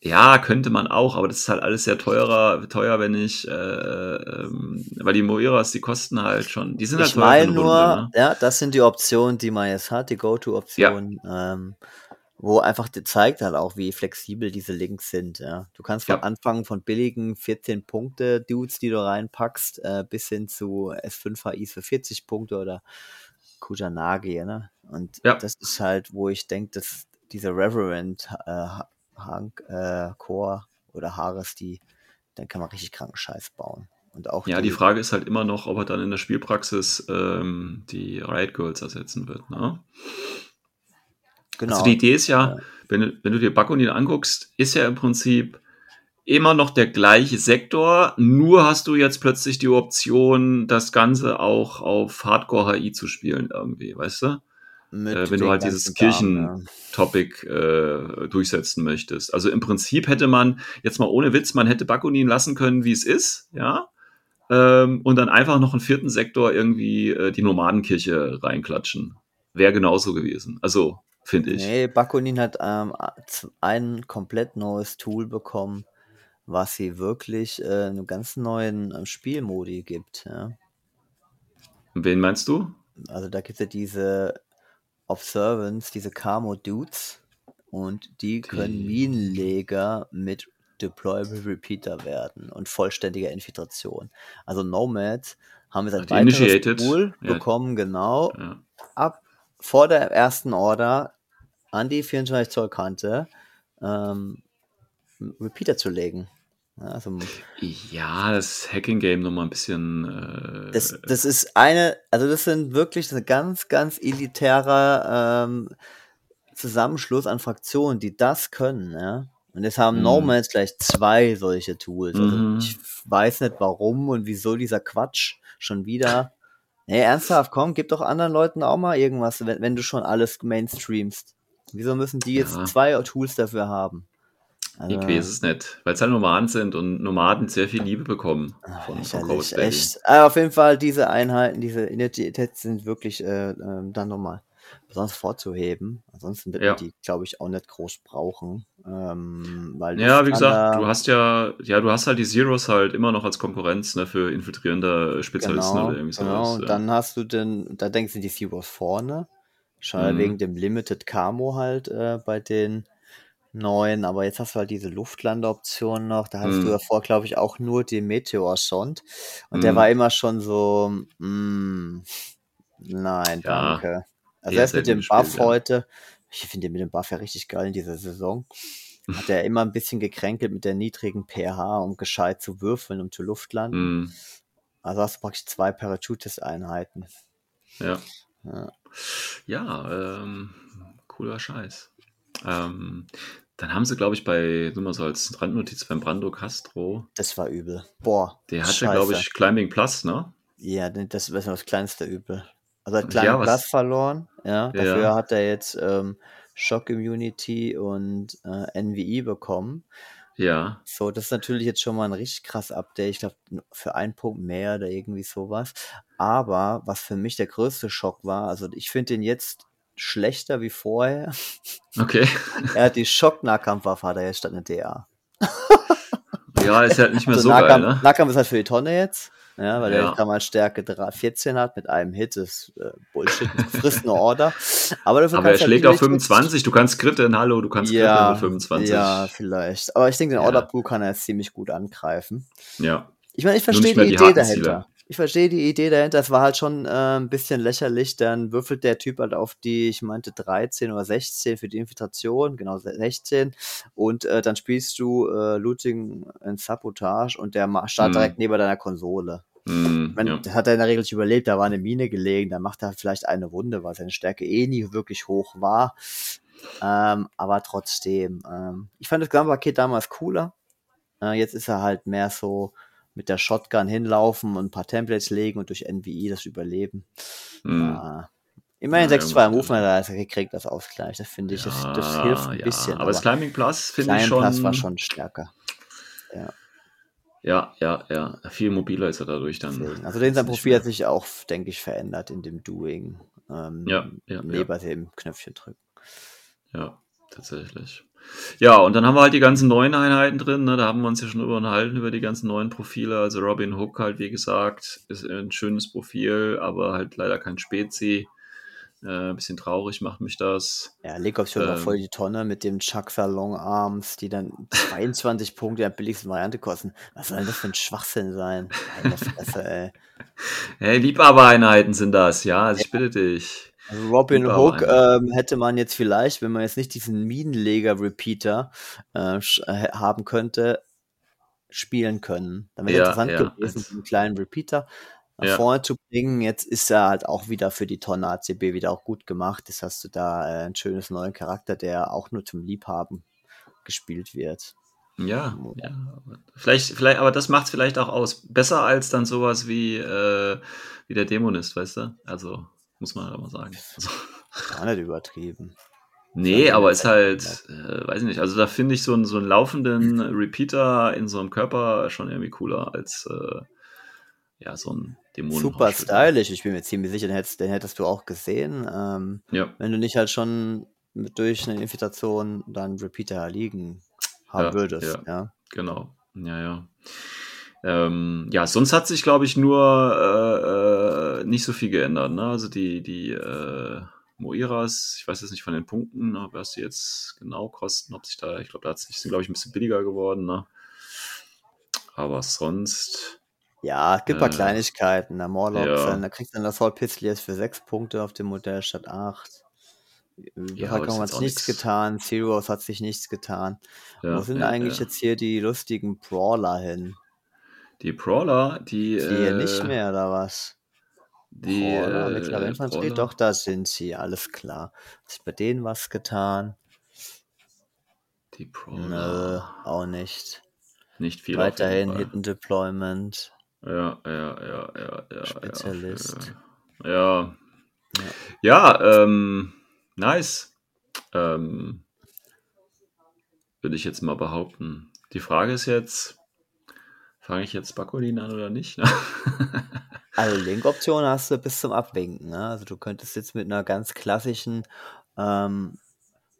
Ja, könnte man auch, aber das ist halt alles sehr teurer, teuer, wenn ich, äh, ähm, weil die Moiras, die kosten halt schon, die sind halt Ich teuer für meine eine nur, Runde, ne? ja, das sind die Optionen, die man jetzt hat, die Go-To-Optionen, ähm, wo einfach die zeigt halt auch, wie flexibel diese Links sind. Ja. Du kannst von Ja. Anfang von billigen 14 Punkte Dudes, die du reinpackst, äh, bis hin zu S5 HIs für 40 Punkte oder Kujanagi. Ne? Und Ja. das ist halt, wo ich denke, dass diese Reverend äh, Hank, äh, Core oder Haares, die, dann kann man richtig kranken Scheiß bauen. Und auch Ja, die Frage ist halt immer noch, ob er dann in der Spielpraxis ähm, die Riot Girls ersetzen wird, ne? Genau. Also die Idee ist ja, wenn, du, wenn du dir Bakunin anguckst, ist ja im Prinzip immer noch der gleiche Sektor, nur hast du jetzt plötzlich die Option, das Ganze auch auf Hardcore HI zu spielen irgendwie, weißt du? äh, wenn du halt dieses ja. Kirchen-Topic äh, durchsetzen möchtest. Also im Prinzip hätte man, jetzt mal ohne Witz, man hätte Bakunin lassen können, wie es ist, ja, ähm, und dann einfach noch einen vierten Sektor irgendwie äh, die Nomadenkirche reinklatschen. Wäre genauso gewesen. Also, finde ich. Nee, Bakunin hat ähm, ein komplett neues Tool bekommen, was sie wirklich äh, einen ganz neuen ähm, Spielmodi gibt. Ja. Wen meinst du? Also da gibt es ja diese Observance, diese Camo-Dudes und die können Die- Minenleger mit Deployable Repeater werden und vollständiger Infiltration. Also Nomads haben ein die weiteres Initiated, Tool ja. bekommen, genau, Ja. ab vor der ersten Order an die 24 Zoll Kante ähm, Repeater zu legen. Ja, also Ja, das Hacking-Game nochmal ein bisschen. Äh, das, das ist eine, also das sind wirklich ein ganz, ganz elitärer ähm, Zusammenschluss an Fraktionen, die das können, ja. Und jetzt haben Mhm. Nomads gleich zwei solche Tools. Also Mhm. ich weiß nicht warum und wieso dieser Quatsch schon wieder. Nee, ernsthaft, komm, gib doch anderen Leuten auch mal irgendwas, wenn, wenn du schon alles mainstreamst. Wieso müssen die jetzt Ja. zwei Tools dafür haben? Also, ich weiß es nicht, weil es halt Nomaden sind und Nomaden sehr viel Liebe bekommen von, von Lächerlich, Coast echt. Aber auf jeden Fall, diese Einheiten, diese Identitäten sind wirklich äh, ähm, dann nochmal besonders vorzuheben. Ansonsten wird Ja. man die, glaube ich, auch nicht groß brauchen. Ähm, weil Ja, wie gesagt, du hast ja, ja, du hast halt die Zeros halt immer noch als Konkurrenz ne, für infiltrierende Spezialisten genau, oder irgendwie genau. sowas. Und ja. dann hast du den, da denkst du die Zeros vorne. Schon Mhm. wegen dem Limited Camo halt äh, bei den neuen, aber jetzt hast du halt diese Luftlandeoption noch. Da hattest Mhm. du davor, glaube ich, auch nur den Meteor-Sond. Und der Mhm. war immer schon so, mm, nein, Ja, danke. Also eher erst mit dem Buff ja. heute, ich finde den mit dem Buff ja richtig geil in dieser Saison. Hat er immer ein bisschen gekränkelt mit der niedrigen pH, um gescheit zu würfeln, um zu Luftlanden. Mhm. Also hast du praktisch zwei Parachutist-Einheiten. Ja. Ja. Ja, ähm, cooler Scheiß. Ähm, dann haben sie, glaube ich, bei, nur mal so als Randnotiz beim Brando Castro, Das war übel. Boah. der hatte, glaube ich, Climbing Plus, ne? Ja, das ist das kleinste Übel. Also hat Ja, kleinen was- Platz verloren. Ja, Ja. dafür hat er jetzt ähm, Shock Immunity und äh, NVI bekommen. Ja. So, das ist natürlich jetzt schon mal ein richtig krass Update. Ich glaube, für einen Punkt mehr oder irgendwie sowas. Aber was für mich der größte Schock war, also ich finde den jetzt schlechter wie vorher. Okay. Er hat die Schock-Nahkampfwaffe, hat er jetzt statt eine DA. Ja, ist halt nicht mehr Also so geil, Nahkampf, ne? Nahkampf ist halt für die Tonne jetzt. Ja, weil Ja. er damals Stärke 3 14 hat mit einem Hit, das ist äh, Bullshit, frisst eine Order. Aber, dafür Aber er schlägt halt auf 25, du kannst Kritten, hallo, du kannst Kritten Ja, mit 25. ja, vielleicht. Aber ich denke, den Ja. Order Blue kann er jetzt ziemlich gut angreifen. Ja. Ich meine, ich verstehe die Idee dahinter. Ich verstehe die Idee dahinter. Es war halt schon äh, ein bisschen lächerlich. Dann würfelt der Typ halt auf die, ich meinte 13 oder 16 für die Infiltration, genau 16. Und äh, dann spielst du äh, Looting and Sabotage und der startet Mhm. direkt neben deiner Konsole. Mm, meine, ja. das hat er in der Regel nicht überlebt, da war eine Mine gelegen, da macht er vielleicht eine Wunde, weil seine Stärke eh nie wirklich hoch war. Ähm, aber trotzdem, ähm, ich fand das Gesamtpaket damals cooler. Äh, jetzt ist er halt mehr so mit der Shotgun hinlaufen und ein paar Templates legen und durch NVI das überleben. Mm. Äh, immerhin Ja, 6-2 irgendwas- Movement, da ist er gekriegt, das Ausgleich. Das finde ich, das, das Ja, hilft ein ja. bisschen. Aber das Climbing Plus finde ich schon. Plus war schon stärker. Ja, ja, ja. Viel mobiler ist er dadurch dann. Also den sein Profil hat sich auch, denke ich, verändert in dem Doing. Ähm, Ja, ja, ja. Neben dem Knöpfchen drücken. Ja, tatsächlich. Ja, und dann haben wir halt die ganzen neuen Einheiten drin. Ne? Da haben wir uns ja schon drüber unterhalten, über die ganzen neuen Profile. Also Robin Hook halt, wie gesagt, ist ein schönes Profil, aber halt leider kein Spezi. Äh, ein bisschen traurig macht mich das. Ja, Leg-Option war Ähm. voll die Tonne mit dem Chuckser Long Arms, die dann 22 Punkte der billigsten Variante kosten. Was soll denn das für ein Schwachsinn sein? Meine Fresse, ey. Hey, Liebhabereinheiten sind das, ja, also ich bitte dich. Also Robin Hook ähm, hätte man jetzt vielleicht, wenn man jetzt nicht diesen Minenleger-Repeater äh, äh, haben könnte, spielen können. Dann wäre Ja, interessant ja, gewesen, als- einen kleinen Repeater nach Ja. vorne zu bringen. Jetzt ist er halt auch wieder für die Tonne ACB wieder auch gut gemacht. Jetzt hast du da äh, ein schönes neuen Charakter, der auch nur zum Liebhaben gespielt wird. Ja, ja. aber Vielleicht, vielleicht, aber das macht es vielleicht auch aus. Besser als dann sowas wie, äh, wie der Dämonist, weißt du? Also, muss man halt mal sagen. Also, Gar nicht übertrieben. nee, Ja, aber ist halt, äh, weiß ich nicht. Also da finde ich so einen, so einen laufenden Repeater in so einem Körper schon irgendwie cooler als äh, ja, so ein Dämonen. Super stylisch. Ich bin mir ziemlich sicher, den hättest, den hättest du auch gesehen. Ähm, Ja, wenn du nicht halt schon mit, durch eine Infiltration dann Repeater liegen haben Ja, würdest. ja. Ja. genau. Ja, ja. Ähm, ja, sonst hat sich, glaube ich, nur äh, äh, nicht so viel geändert. Ne? Also die, die äh, Moiras, ich weiß jetzt nicht von den Punkten, ne, was die jetzt genau kosten, ob sich da, ich glaube, da sind, glaube ich, ein bisschen billiger geworden. Ne? Aber sonst, Ja, es gibt ein paar Äh, Kleinigkeiten. Der Morlock, ja. da kriegst du dann das Pistol jetzt für 6 Punkte auf dem Modell statt 8. Ja, aber das ist Bevölkerung hat jetzt sich nichts getan, Zeros hat sich nichts getan. Ja, Wo sind ja, eigentlich ja. jetzt hier die lustigen Brawler hin? Die Brawler, die. Die hier äh, nicht mehr oder was? Die Brawler, äh, mittlere Infanterie, Brawler. doch, da sind sie, alles klar. Hat sich bei denen was getan? Die Nö, Brawler. auch nicht. Nicht viel. Weiterhin. Hidden Deployment. Ja, ja, ja, ja, ja. Spezialist. Ja. Ja, ja ähm, nice. Ähm, würde ich jetzt mal behaupten. Die Frage ist jetzt, fange ich jetzt Bakolin an oder nicht? ne? Also Link-Option hast du bis zum Abwinken. Ne? Also du könntest jetzt mit einer ganz klassischen ähm,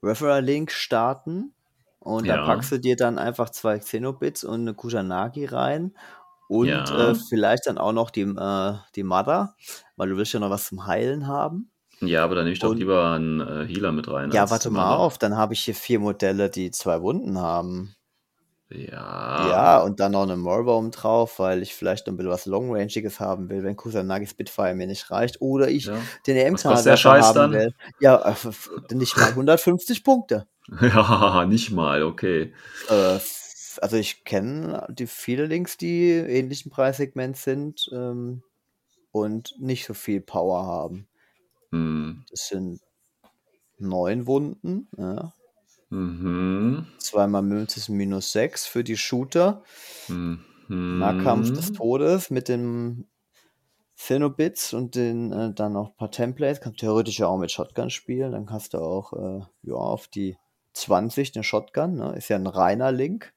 Referral-Link starten und da Ja. packst du dir dann einfach zwei Xenobits und eine Kusanagi rein und Ja. äh, vielleicht dann auch noch die, äh, die Mother, weil du willst ja noch was zum Heilen haben. ja, aber dann nehme ich doch Und- lieber einen äh, Healer mit rein. Ja, warte mal auf, dann habe ich hier vier Modelle, die zwei Wunden haben. Ja. Ja, und dann noch eine Morbaum drauf, weil ich vielleicht noch ein bisschen was Longrangiges haben will, wenn Kusanagi Spitfire mir nicht reicht. Oder ich Ja. den Was kostet der Scheiß haben dann? will. Ja, äh, nicht mal 150 Punkte. ja, nicht mal, okay. Äh, also ich kenne die viele Links, die ähnlichen Preissegment sind ähm, und nicht so viel Power haben. Hm. Das sind neun Wunden, ja. Mhm. zweimal Münzes minus sechs für die Shooter. Mhm. Nahkampf des Todes mit dem Phenobits und den äh, dann noch ein paar Templates. Kannst theoretisch ja auch mit Shotgun spielen. Dann hast du auch äh, ja, auf die 20 eine Shotgun. Ne? Ist ja ein reiner Link.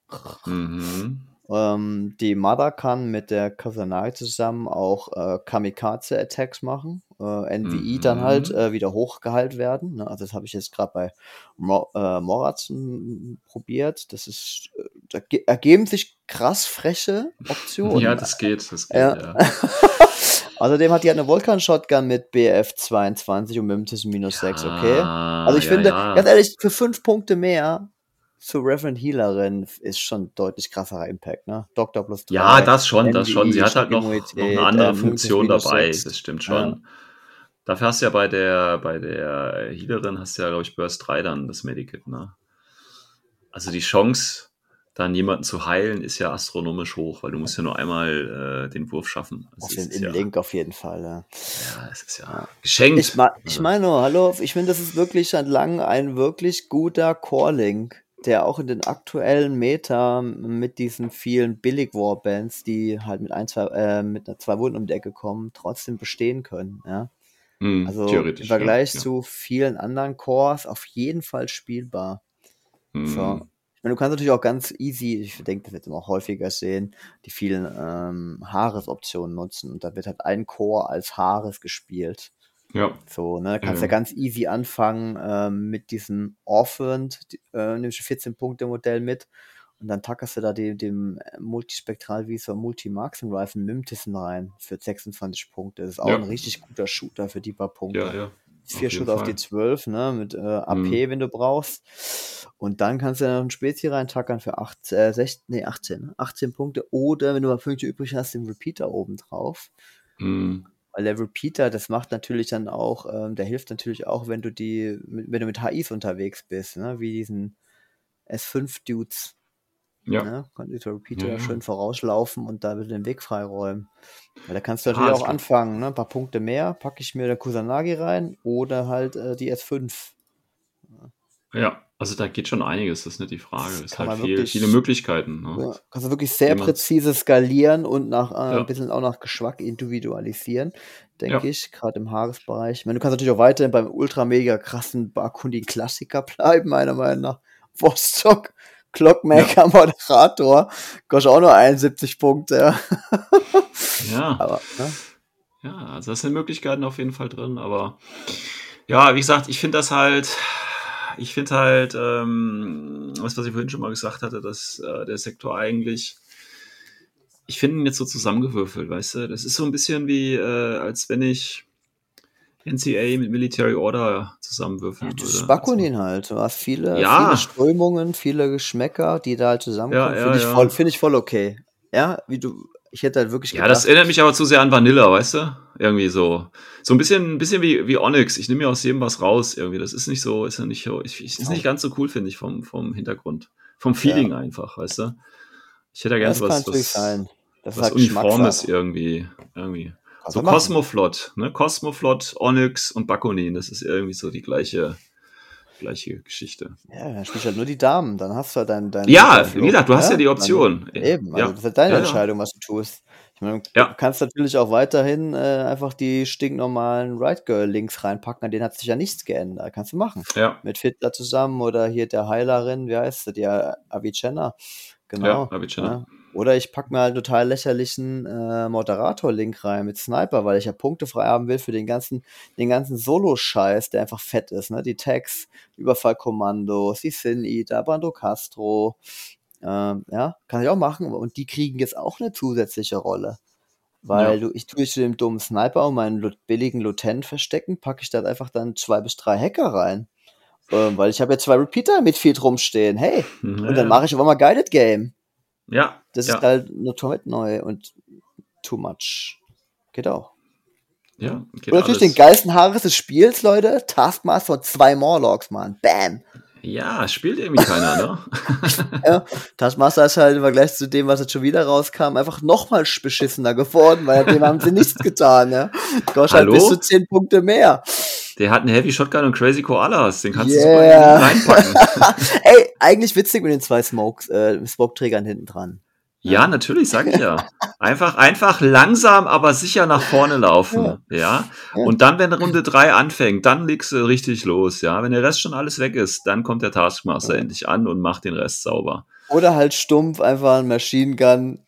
Mhm. Ähm, die Mother kann mit der Kusanagi zusammen auch äh, Kamikaze-Attacks machen. Äh, NVI dann Mhm. halt äh, wieder hochgehalten werden. Ne? Also das habe ich jetzt gerade bei Mo äh, Moratz m, probiert. Das ist, äh, da ge- ergeben sich krass freche Optionen. Ja, das geht, das geht, Ja. ja. Außerdem hat die halt eine Vulkan-Shotgun mit BF 22 und Mimtis minus 6, okay? Also ich ja, finde, ja. ganz ehrlich, für fünf Punkte mehr zu Reverend Healerin ist schon deutlich krasserer Impact, ne? Doktor plus 3. Ja, das schon, das schon. Sie hat halt noch, noch eine andere ähm, Funktion dabei, sechs. das stimmt schon. Dafür hast du ja bei der, bei der Healerin hast du ja, glaube ich, Burst 3 dann das Medikit, ne? Also die Chance, dann jemanden zu heilen, ist ja astronomisch hoch, weil du musst ja nur einmal äh, den Wurf schaffen. Das Auf den, es ja, Link auf jeden Fall, ja. ja, das ist ja geschenkt. Ich, ma ich meine nur, hallo, ich finde, das ist wirklich seit langem ein wirklich guter Core-Link, der auch in den aktuellen Meta mit diesen vielen Billig-Warbands, die halt mit ein, zwei, äh, mit einer zwei Wunden um die Ecke kommen, trotzdem bestehen können, ja. Hm, Also im Vergleich ja, zu vielen anderen Cores auf jeden Fall spielbar. ja. Hm, So. Meine, du kannst natürlich auch ganz easy, ich denke, das wird auch häufiger sehen, die vielen ähm, Haares-Optionen nutzen. Und da wird halt ein Core als Haares gespielt. Ja, So, ne, kannst ja Ja. ganz easy anfangen ähm, mit diesem die- äh, nimmst du 14-Punkte-Modell mit und dann tackerst du da dem, dem äh, Multispektralvisor Multi-Marksman Rifle Mimtissen rein für 26 Punkte. Das ist auch Ja. ein richtig guter Shooter für die paar Punkte. ja, ja. Vier Shooter auf die 12, ne, mit äh, AP, Mhm. wenn du brauchst. Und dann kannst du noch ein Spezi reintackern für 8, äh, 16, nee, 18, ne? 18 Punkte. Oder wenn du mal Punkte übrig hast, den Repeater oben drauf. Hm, Weil der Repeater, das macht natürlich dann auch, ähm, der hilft natürlich auch, wenn du die, wenn du mit HIs unterwegs bist, ne? wie diesen S5-Dudes. Ja. Ne? Kann dieser Repeater Ja, ja. schön vorauslaufen und da den Weg freiräumen. Weil da kannst du Ja, natürlich das auch anfangen, ne? ein paar Punkte mehr, packe ich mir der Kusanagi rein oder halt äh, die S5. Ja, also da geht schon einiges, das ist nicht die Frage. Es ist halt viel, wirklich- viele Möglichkeiten. Ne? Ja, kannst du wirklich sehr präzise skalieren und nach äh, Ja. ein bisschen auch nach Geschmack individualisieren, denke Ja. ich, gerade im Haaresbereich. Ich meine, du kannst natürlich auch weiterhin beim ultra mega krassen Bakundi Klassiker bleiben, meiner Meinung nach. Vostok, Clockmaker, Moderator, kostet auch nur 71 Punkte. Ja. Ja. Aber, ne? Ja, also das sind Möglichkeiten auf jeden Fall drin, aber ja, wie gesagt, ich finde das halt, ich finde halt, ähm, was, was ich vorhin schon mal gesagt hatte, dass äh, der Sektor eigentlich ich finde ihn jetzt so zusammengewürfelt, weißt du? Das ist so ein bisschen wie, äh, als wenn ich NCA mit Military Order zusammenwürfeln Das würde. ist Bakunin halt. Hast viele, Ja. viele Strömungen, viele Geschmäcker, die da halt zusammenkommen. Ja, ja, Finde ich, ja. voll, find ich voll okay. Ja, wie du, ich hätte halt wirklich Ja, das erinnert mich aber zu sehr an Vanilla, weißt du? Irgendwie so. So ein bisschen, ein bisschen wie, wie Onyx. Ich nehme mir aus jedem was raus irgendwie. Das ist nicht so, ist ja nicht so, ich, ist nicht ganz so cool, finde ich, vom, vom Hintergrund. Vom Feeling einfach, weißt du? Ich hätte ja gerne das was, was, sein. Das ist was Uniformes irgendwie. irgendwie. So machen. Cosmoflot, ne? Cosmoflot, Onyx und Bakunin. Das ist irgendwie so die gleiche, gleiche Geschichte. Ja, dann spielst halt nur die Damen, dann hast du halt dein, dein Ja, wie gesagt, du hast ja die Dann- Option. Eben, also Ja. das ist halt deine Ja, ja. Entscheidung, was du tust. Ich meine, Ja. du kannst natürlich auch weiterhin äh, einfach die stinknormalen Right Girl Links reinpacken, an denen hat sich ja nichts geändert. Kannst du machen. Ja, Mit Hitler zusammen oder hier der Heilerin, wie heißt sie, die äh, Avicenna. Genau. ja, schon. Ja. Oder ich packe mir halt einen total lächerlichen äh, Moderator-Link rein mit Sniper, weil ich ja Punkte frei haben will für den ganzen, den ganzen Solo-Scheiß, der einfach fett ist. Ne? Die Tags, Überfallkommandos, die Sin Eater, Bando Castro. Ähm, ja, kann ich auch machen. Und die kriegen jetzt auch eine zusätzliche Rolle. Weil Ja. du, ich tue zu dem dummen Sniper und meinen billigen Lieutenant verstecken, packe ich da einfach dann zwei bis drei Hacker rein. Ähm, weil ich habe ja zwei Repeater mit viel rumstehen. Hey, Mhm, und dann mache ich aber mal Guided Game. Ja, Das ja, ist halt nur komplett neu und too much. Geht auch. ja, geht und natürlich alles. den geilsten Haares des Spiels, Leute. Taskmaster und zwei Morlocks, Mann. Bam. Ja, spielt irgendwie keiner, ne? Ja, Taskmaster ist halt im Vergleich zu dem, was jetzt schon wieder rauskam, einfach nochmal beschissener geworden, weil dem haben sie nichts getan, ja. Kostet halt bis zu 10 Punkte mehr. Der hat einen Heavy Shotgun und Crazy Koalas. Den kannst Yeah. du super reinpacken. Ey, eigentlich witzig mit den zwei Smokes, äh, Smoke-Trägern hinten dran. ja, natürlich, sag ich ja. Einfach, einfach langsam, aber sicher nach vorne laufen. Ja. Ja. Und dann, wenn Runde drei anfängt, dann legst du richtig los. Ja. Wenn der Rest schon alles weg ist, dann kommt der Taskmaster endlich an und macht den Rest sauber. Oder halt stumpf einfach ein Machine Gun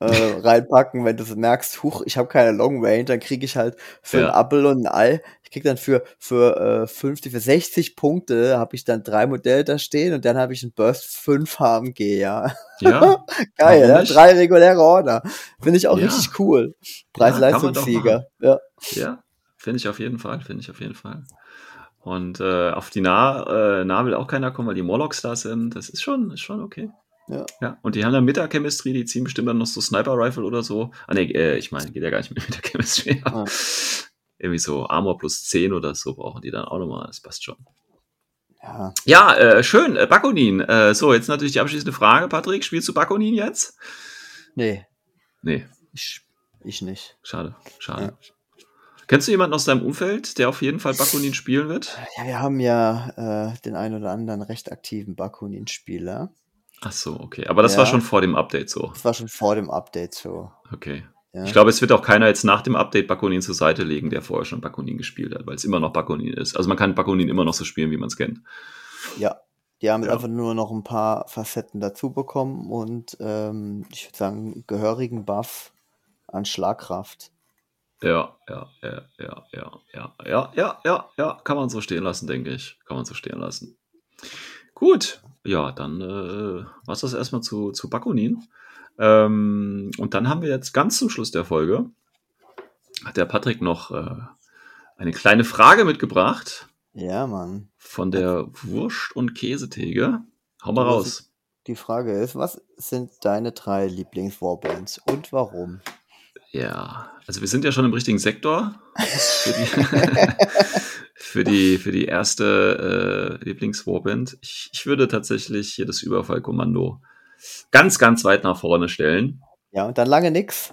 äh, reinpacken, wenn du merkst, huch, ich habe keine Long Range, dann kriege ich halt für Ja. ein Apfel und ein Ei, ich krieg dann für für äh, 50, für 60 Punkte habe ich dann drei Modelle da stehen und dann habe ich einen Burst 5 HMG, ja. Ja, Geil, ja? drei reguläre Order. Finde ich auch Ja. richtig cool. Preis-Leistungssieger. Ja, ja, finde ich auf jeden Fall, finde ich auf jeden Fall. Und äh, auf die Nah, äh, nah will auch keiner kommen, weil die Morlocks da sind. Das ist schon, ist schon okay. Ja. ja. Und die haben dann Meta-Chemistry, die ziehen bestimmt dann noch so Sniper-Rifle oder so. Ah, nee, äh, ich meine, geht ja gar nicht mit Meta-Chemistry. Ja. Irgendwie so Armor plus 10 oder so brauchen die dann auch nochmal. Das passt schon. ja. Ja, äh, schön, äh, Bakunin. Äh, so, jetzt natürlich die abschließende Frage, Patrick. Spielst du Bakunin jetzt? Nee, Nee, ich, ich nicht. schade, schade. Kennst du jemanden aus deinem Umfeld, der auf jeden Fall Bakunin spielen wird? Ja, wir haben ja äh, den einen oder anderen recht aktiven Bakunin-Spieler. Ach so, okay. Aber das Ja. war schon vor dem Update so. Das war schon vor dem Update so. Okay. Ja. Ich glaube, es wird auch keiner jetzt nach dem Update Bakunin zur Seite legen, der vorher schon Bakunin gespielt hat, weil es immer noch Bakunin ist. Also man kann Bakunin immer noch so spielen, wie man es kennt. Ja, die haben jetzt Ja. einfach nur noch ein paar Facetten dazu bekommen und ähm, ich würde sagen, gehörigen Buff an Schlagkraft. Ja, ja, ja, ja, ja, ja, ja, ja, ja, ja, kann man so stehen lassen, denke ich. Kann man so stehen lassen. Gut, ja, dann äh, war das erstmal zu, zu Bakunin. Ähm, und dann haben wir jetzt ganz zum Schluss der Folge, hat der Patrick noch äh, eine kleine Frage mitgebracht Ja, Mann. von der Wurst- und Käsetheke. Hau mal raus. Die Frage ist, was sind deine drei Lieblings-Warbands und warum? Ja, also wir sind ja schon im richtigen Sektor für die, für die, erste äh, Lieblings-Warband. Ich, ich würde tatsächlich hier das Überfallkommando ganz, ganz weit nach vorne stellen. Ja, und dann lange nix.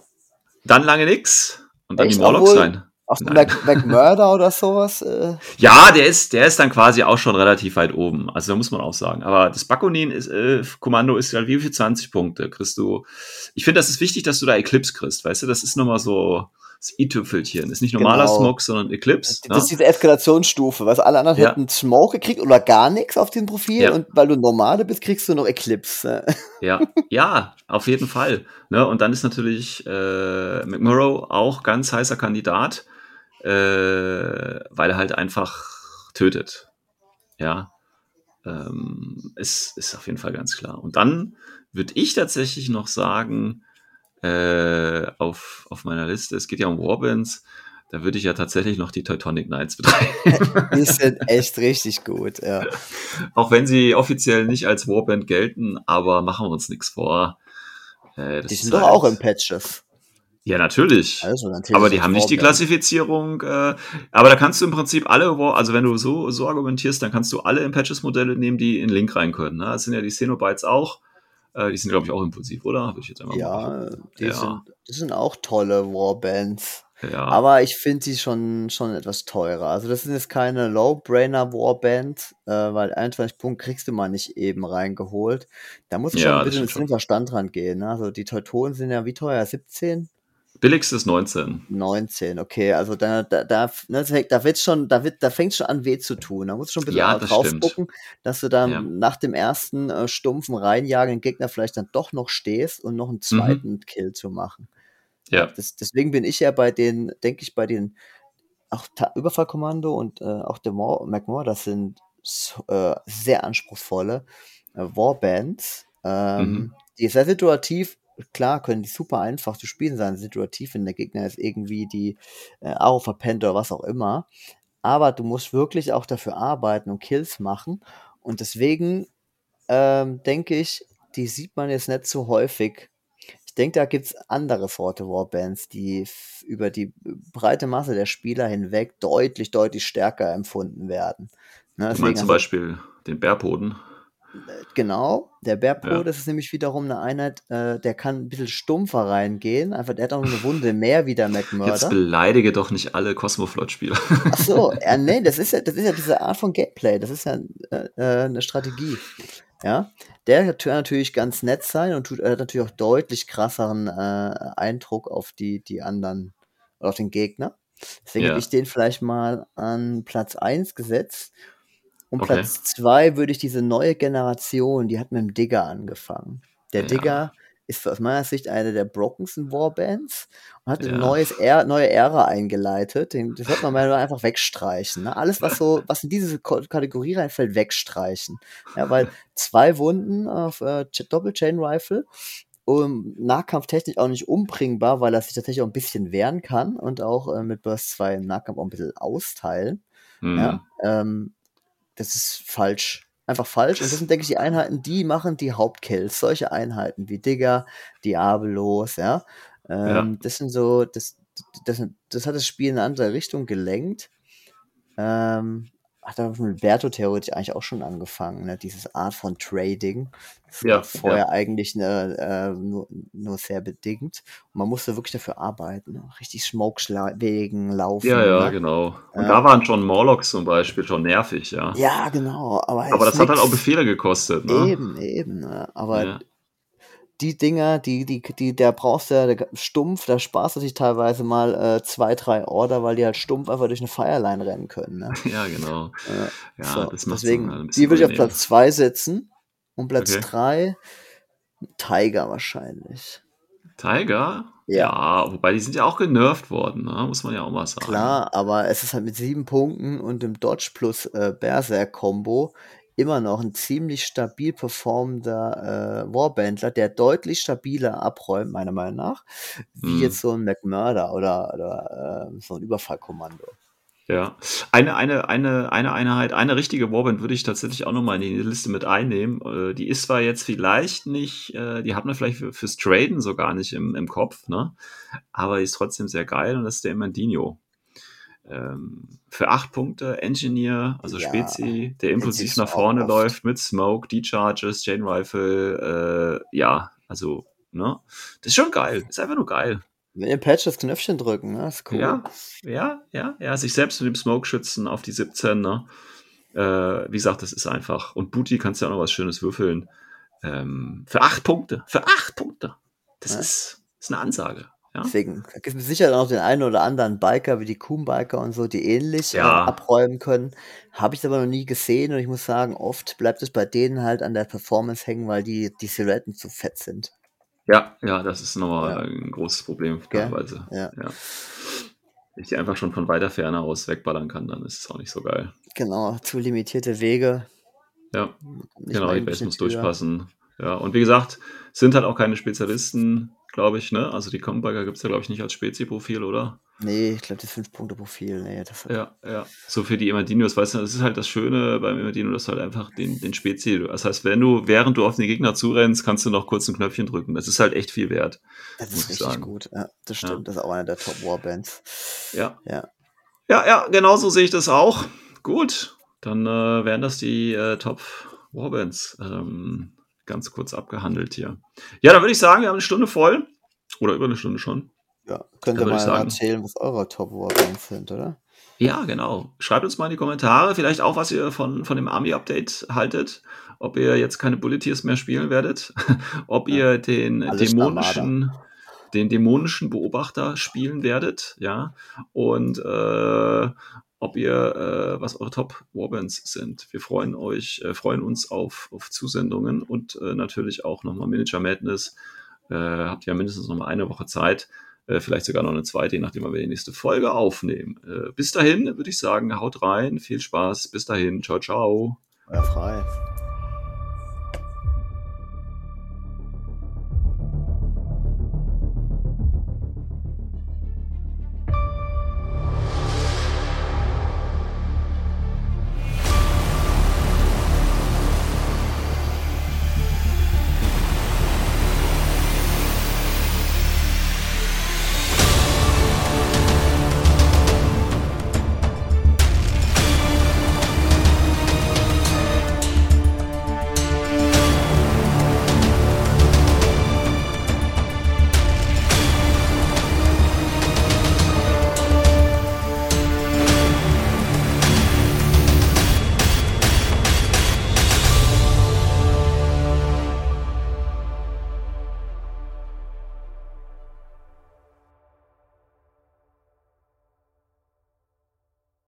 Dann lange nix und dann Echt? die Morlocks Obwohl- rein. Auch. Mac, Mac Murder oder sowas? Äh, Ja, der ist, der ist dann quasi auch schon relativ weit oben. Also da muss man auch sagen. Aber das Bakunin ist, äh, Kommando ist halt wie viel 20 Punkte kriegst du. Ich finde, das ist wichtig, dass du da Eclipse kriegst. Weißt du, das ist nochmal so das i-Tüpfelchen. Ist nicht normaler Genau. Smoke, sondern Eclipse. das ist ne? diese Eskalationsstufe, was alle anderen Ja. hätten Smoke gekriegt oder gar nichts auf dem Profil Ja. und weil du normale bist, kriegst du noch Eclipse. Ja, ja, auf jeden Fall. Ne? Und dann ist natürlich äh, McMurrow auch ganz heißer Kandidat, äh, weil er halt einfach tötet. Ja, ähm, ist, ist auf jeden Fall ganz klar. Und dann würde ich tatsächlich noch sagen, äh, auf, auf meiner Liste. Es geht ja um Warbands. Da würde ich ja tatsächlich noch die Teutonic Knights betreiben. Die sind echt richtig gut, ja. Auch wenn sie offiziell nicht als Warband gelten, aber machen wir uns nichts vor. Äh, Die sind doch halt- auch im Patches. Ja, natürlich. Also natürlich aber die haben nicht die. Klassifizierung. Äh, aber da kannst du im Prinzip alle, also wenn du so, so argumentierst, dann kannst du alle Impatches-Modelle nehmen, die in Link rein können. Ne? Das sind ja die Xenobites auch. Äh, die sind, glaube ich, auch impulsiv, oder? Würde ich jetzt einmal Ja, die Ja. Sind, das sind auch tolle Warbands. Ja. Aber ich finde sie schon, schon etwas teurer. Also das sind jetzt keine Low-Brainer Warband, äh, weil 21 Punkte kriegst du mal nicht eben reingeholt. Da musst du Ja, schon ein bisschen mit dem Verstand dran gehen. Ne? Also die Teutonen sind ja wie teuer? 17? Billigste ist 19. 19, okay, also da, da, da, ne, da wird's schon, da wird, da fängt schon an weh zu tun. Da musst du schon ein bisschen Ja, drauf stimmt. gucken, dass du dann Ja. nach dem ersten äh, stumpfen reinjagenden Gegner vielleicht dann doch noch stehst und Mhm. noch einen zweiten Kill zu machen. Ja. Das, deswegen bin ich ja bei den, denke ich, bei den auch Ta Überfallkommando und äh, auch der Mor McMore, das sind äh, sehr anspruchsvolle äh, Warbands, ähm, Mhm. die sehr situativ, klar, können die super einfach zu spielen sein, situativ, wenn der Gegner ist irgendwie die äh, Aro verpennt oder was auch immer. Aber du musst wirklich auch dafür arbeiten und Kills machen. Und deswegen ähm, denke ich, die sieht man jetzt nicht so häufig. Ich denke, da gibt's andere Sorte Warbands, die über die breite Masse der Spieler hinweg deutlich, deutlich stärker empfunden werden. Ne, Du meinst zum Beispiel den Bärboden. Genau, der Bärpo, Ja. das ist nämlich wiederum eine Einheit, äh, der kann ein bisschen stumpfer reingehen. Einfach, der hat auch eine Wunde mehr wie der Jetzt McMurder. beleidige doch nicht alle Cosmoflot-Spieler. Ach so, ja, nee, das ist ja, das ist ja diese Art von Gameplay, das ist ja äh, äh, eine Strategie. Ja, der kann natürlich ganz nett sein und tut, hat natürlich auch deutlich krasseren äh, Eindruck auf die, die anderen, oder auf den Gegner. Deswegen Ja. hätte ich den vielleicht mal an Platz 1 gesetzt. Und Okay. Platz 2 würde ich diese neue Generation, die hat mit dem Digger angefangen. Der Ja. Digger ist aus meiner Sicht eine der brokensten Warbands und hat Ja. eine neues Ä neue Ära eingeleitet. Den, das sollte man mal einfach wegstreichen. Ne? Alles, was so, was in diese Ko Kategorie reinfällt, wegstreichen. Ja, weil zwei Wunden auf äh, Ch- Doppel-Chain Rifle um, Nahkampftechnisch auch nicht umbringbar, weil er sich tatsächlich auch ein bisschen wehren kann und auch äh, mit Burst 2 im Nahkampf auch ein bisschen austeilen. Hm. Ja, ähm, das ist falsch. Einfach falsch. Und das sind, denke ich, die Einheiten, die machen die Hauptkills. Solche Einheiten wie Digger, Diabolos, ja. Ähm, Ja. Das sind so, das, das, das hat das Spiel in eine andere Richtung gelenkt. Ähm, hat aber mit Berto theoretisch eigentlich auch schon angefangen, ne? dieses Art von Trading. Ja, vorher eigentlich ne, äh, nur, nur sehr bedingt. Und man musste wirklich dafür arbeiten. ne? Richtig Smoke-Wegen laufen. Ja, ja, ne? genau. Und Ja. da waren schon Morlocks zum Beispiel schon nervig, ja. Ja, genau. Aber, Aber das hat halt auch Befehle gekostet, ne? Eben, eben. Ne? Aber Ja. Die Dinger, die, die, die, der brauchst du ja der, stumpf, da sparst du dich teilweise mal äh, zwei, drei Order, weil die halt stumpf einfach durch eine Fireline rennen können. Ne? Ja, genau. Äh, Ja, so, das macht deswegen, ein bisschen die würde ich auf. Platz zwei setzen. Und Platz Okay. drei Tiger wahrscheinlich. Tiger? Ja. Ja, wobei die sind ja auch genervt worden, ne? muss man ja auch mal sagen. Klar, aber es ist halt mit sieben Punkten und dem Dodge plus äh, Berserk-Kombo immer noch ein ziemlich stabil performender äh, Warbandler, der deutlich stabiler abräumt, meiner Meinung nach, wie Mhm. jetzt so ein McMurder oder, oder äh, so ein Überfallkommando. Ja. Eine, eine, eine, eine Einheit, eine richtige Warband würde ich tatsächlich auch nochmal in die Liste mit einnehmen. Äh, Die ist zwar jetzt vielleicht nicht, äh, die hat man vielleicht für, fürs Traden so gar nicht im, im Kopf, ne? Aber die ist trotzdem sehr geil und das ist der Mandino. Ähm, für acht Punkte, Engineer, also Ja, Spezi, der impulsiv nach vorne läuft mit Smoke, D-Charges, Chain Rifle, äh, ja, also, ne? Das ist schon geil, ist einfach nur geil. Mit dem Patch das Knöpfchen drücken, ne? ist cool. Ja, ja, ja, ja, sich selbst mit dem Smoke schützen auf die 17, ne? Äh, wie gesagt, das ist einfach. Und Booty kannst du ja auch noch was Schönes würfeln. Ähm, für acht Punkte. Für acht Punkte. Das Ja. ist, ist eine Ansage. Ja? Deswegen gibt es sicher noch den einen oder anderen Biker, wie die Kuhn-Biker und so, die ähnlich Ja. äh, abräumen können. Habe ich aber noch nie gesehen und ich muss sagen, oft bleibt es bei denen halt an der Performance hängen, weil die, die Silhouetten zu fett sind. ja, ja, das ist nochmal Ja. ein großes Problem teilweise. Ja. ja. Wenn ich die einfach schon von weiter Ferne aus wegballern kann, dann ist es auch nicht so geil. Genau, zu limitierte Wege. Ja, Nicht genau, die Base muss durchpassen. Ja, und wie gesagt, sind halt auch keine Spezialisten. Glaube ich, ne? Also die Comberger gibt es ja, glaube ich, nicht als Spezi-Profil, oder? Nee, ich glaube, das 5-Punkte-Profil. Nee, das Ja, ja. So für die Imadinos, weißt du, das ist halt das Schöne beim Imadino, dass du halt einfach den, den Spezi, das heißt, wenn du, während du auf den Gegner zurennst, kannst du noch kurz ein Knöpfchen drücken. Das ist halt echt viel wert. Das ist ich richtig sagen. gut. Ja, das stimmt. Ja. Das ist auch einer der Top-Warbands. Ja. Ja. Ja, ja, genau so sehe ich das auch. Gut, dann äh, wären das die äh, Top Warbands ähm, ganz kurz abgehandelt hier. Ja, dann würde ich sagen, wir haben eine Stunde voll. Oder über eine Stunde schon. Ja, könnt Da ihr mal sagen- erzählen, was eure Top-Warbands sind, oder? Ja, genau. Schreibt uns mal in die Kommentare, vielleicht auch, was ihr von, von dem Army-Update haltet. Ob ihr jetzt keine Bulleteers mehr spielen werdet. Ob ihr den Alles dämonischen, den dämonischen Beobachter spielen werdet. Ja. Und äh, ob ihr, äh, was eure Top Warbands sind. Wir freuen euch, äh, freuen uns auf, auf Zusendungen und äh, natürlich auch nochmal Miniature Madness. Äh, habt ihr ja mindestens noch mal eine Woche Zeit. Äh, vielleicht sogar noch eine zweite, je nachdem, wann wir die nächste Folge aufnehmen. Äh, bis dahin würde ich sagen, haut rein, viel Spaß, bis dahin, ciao, ciao. Euer frei.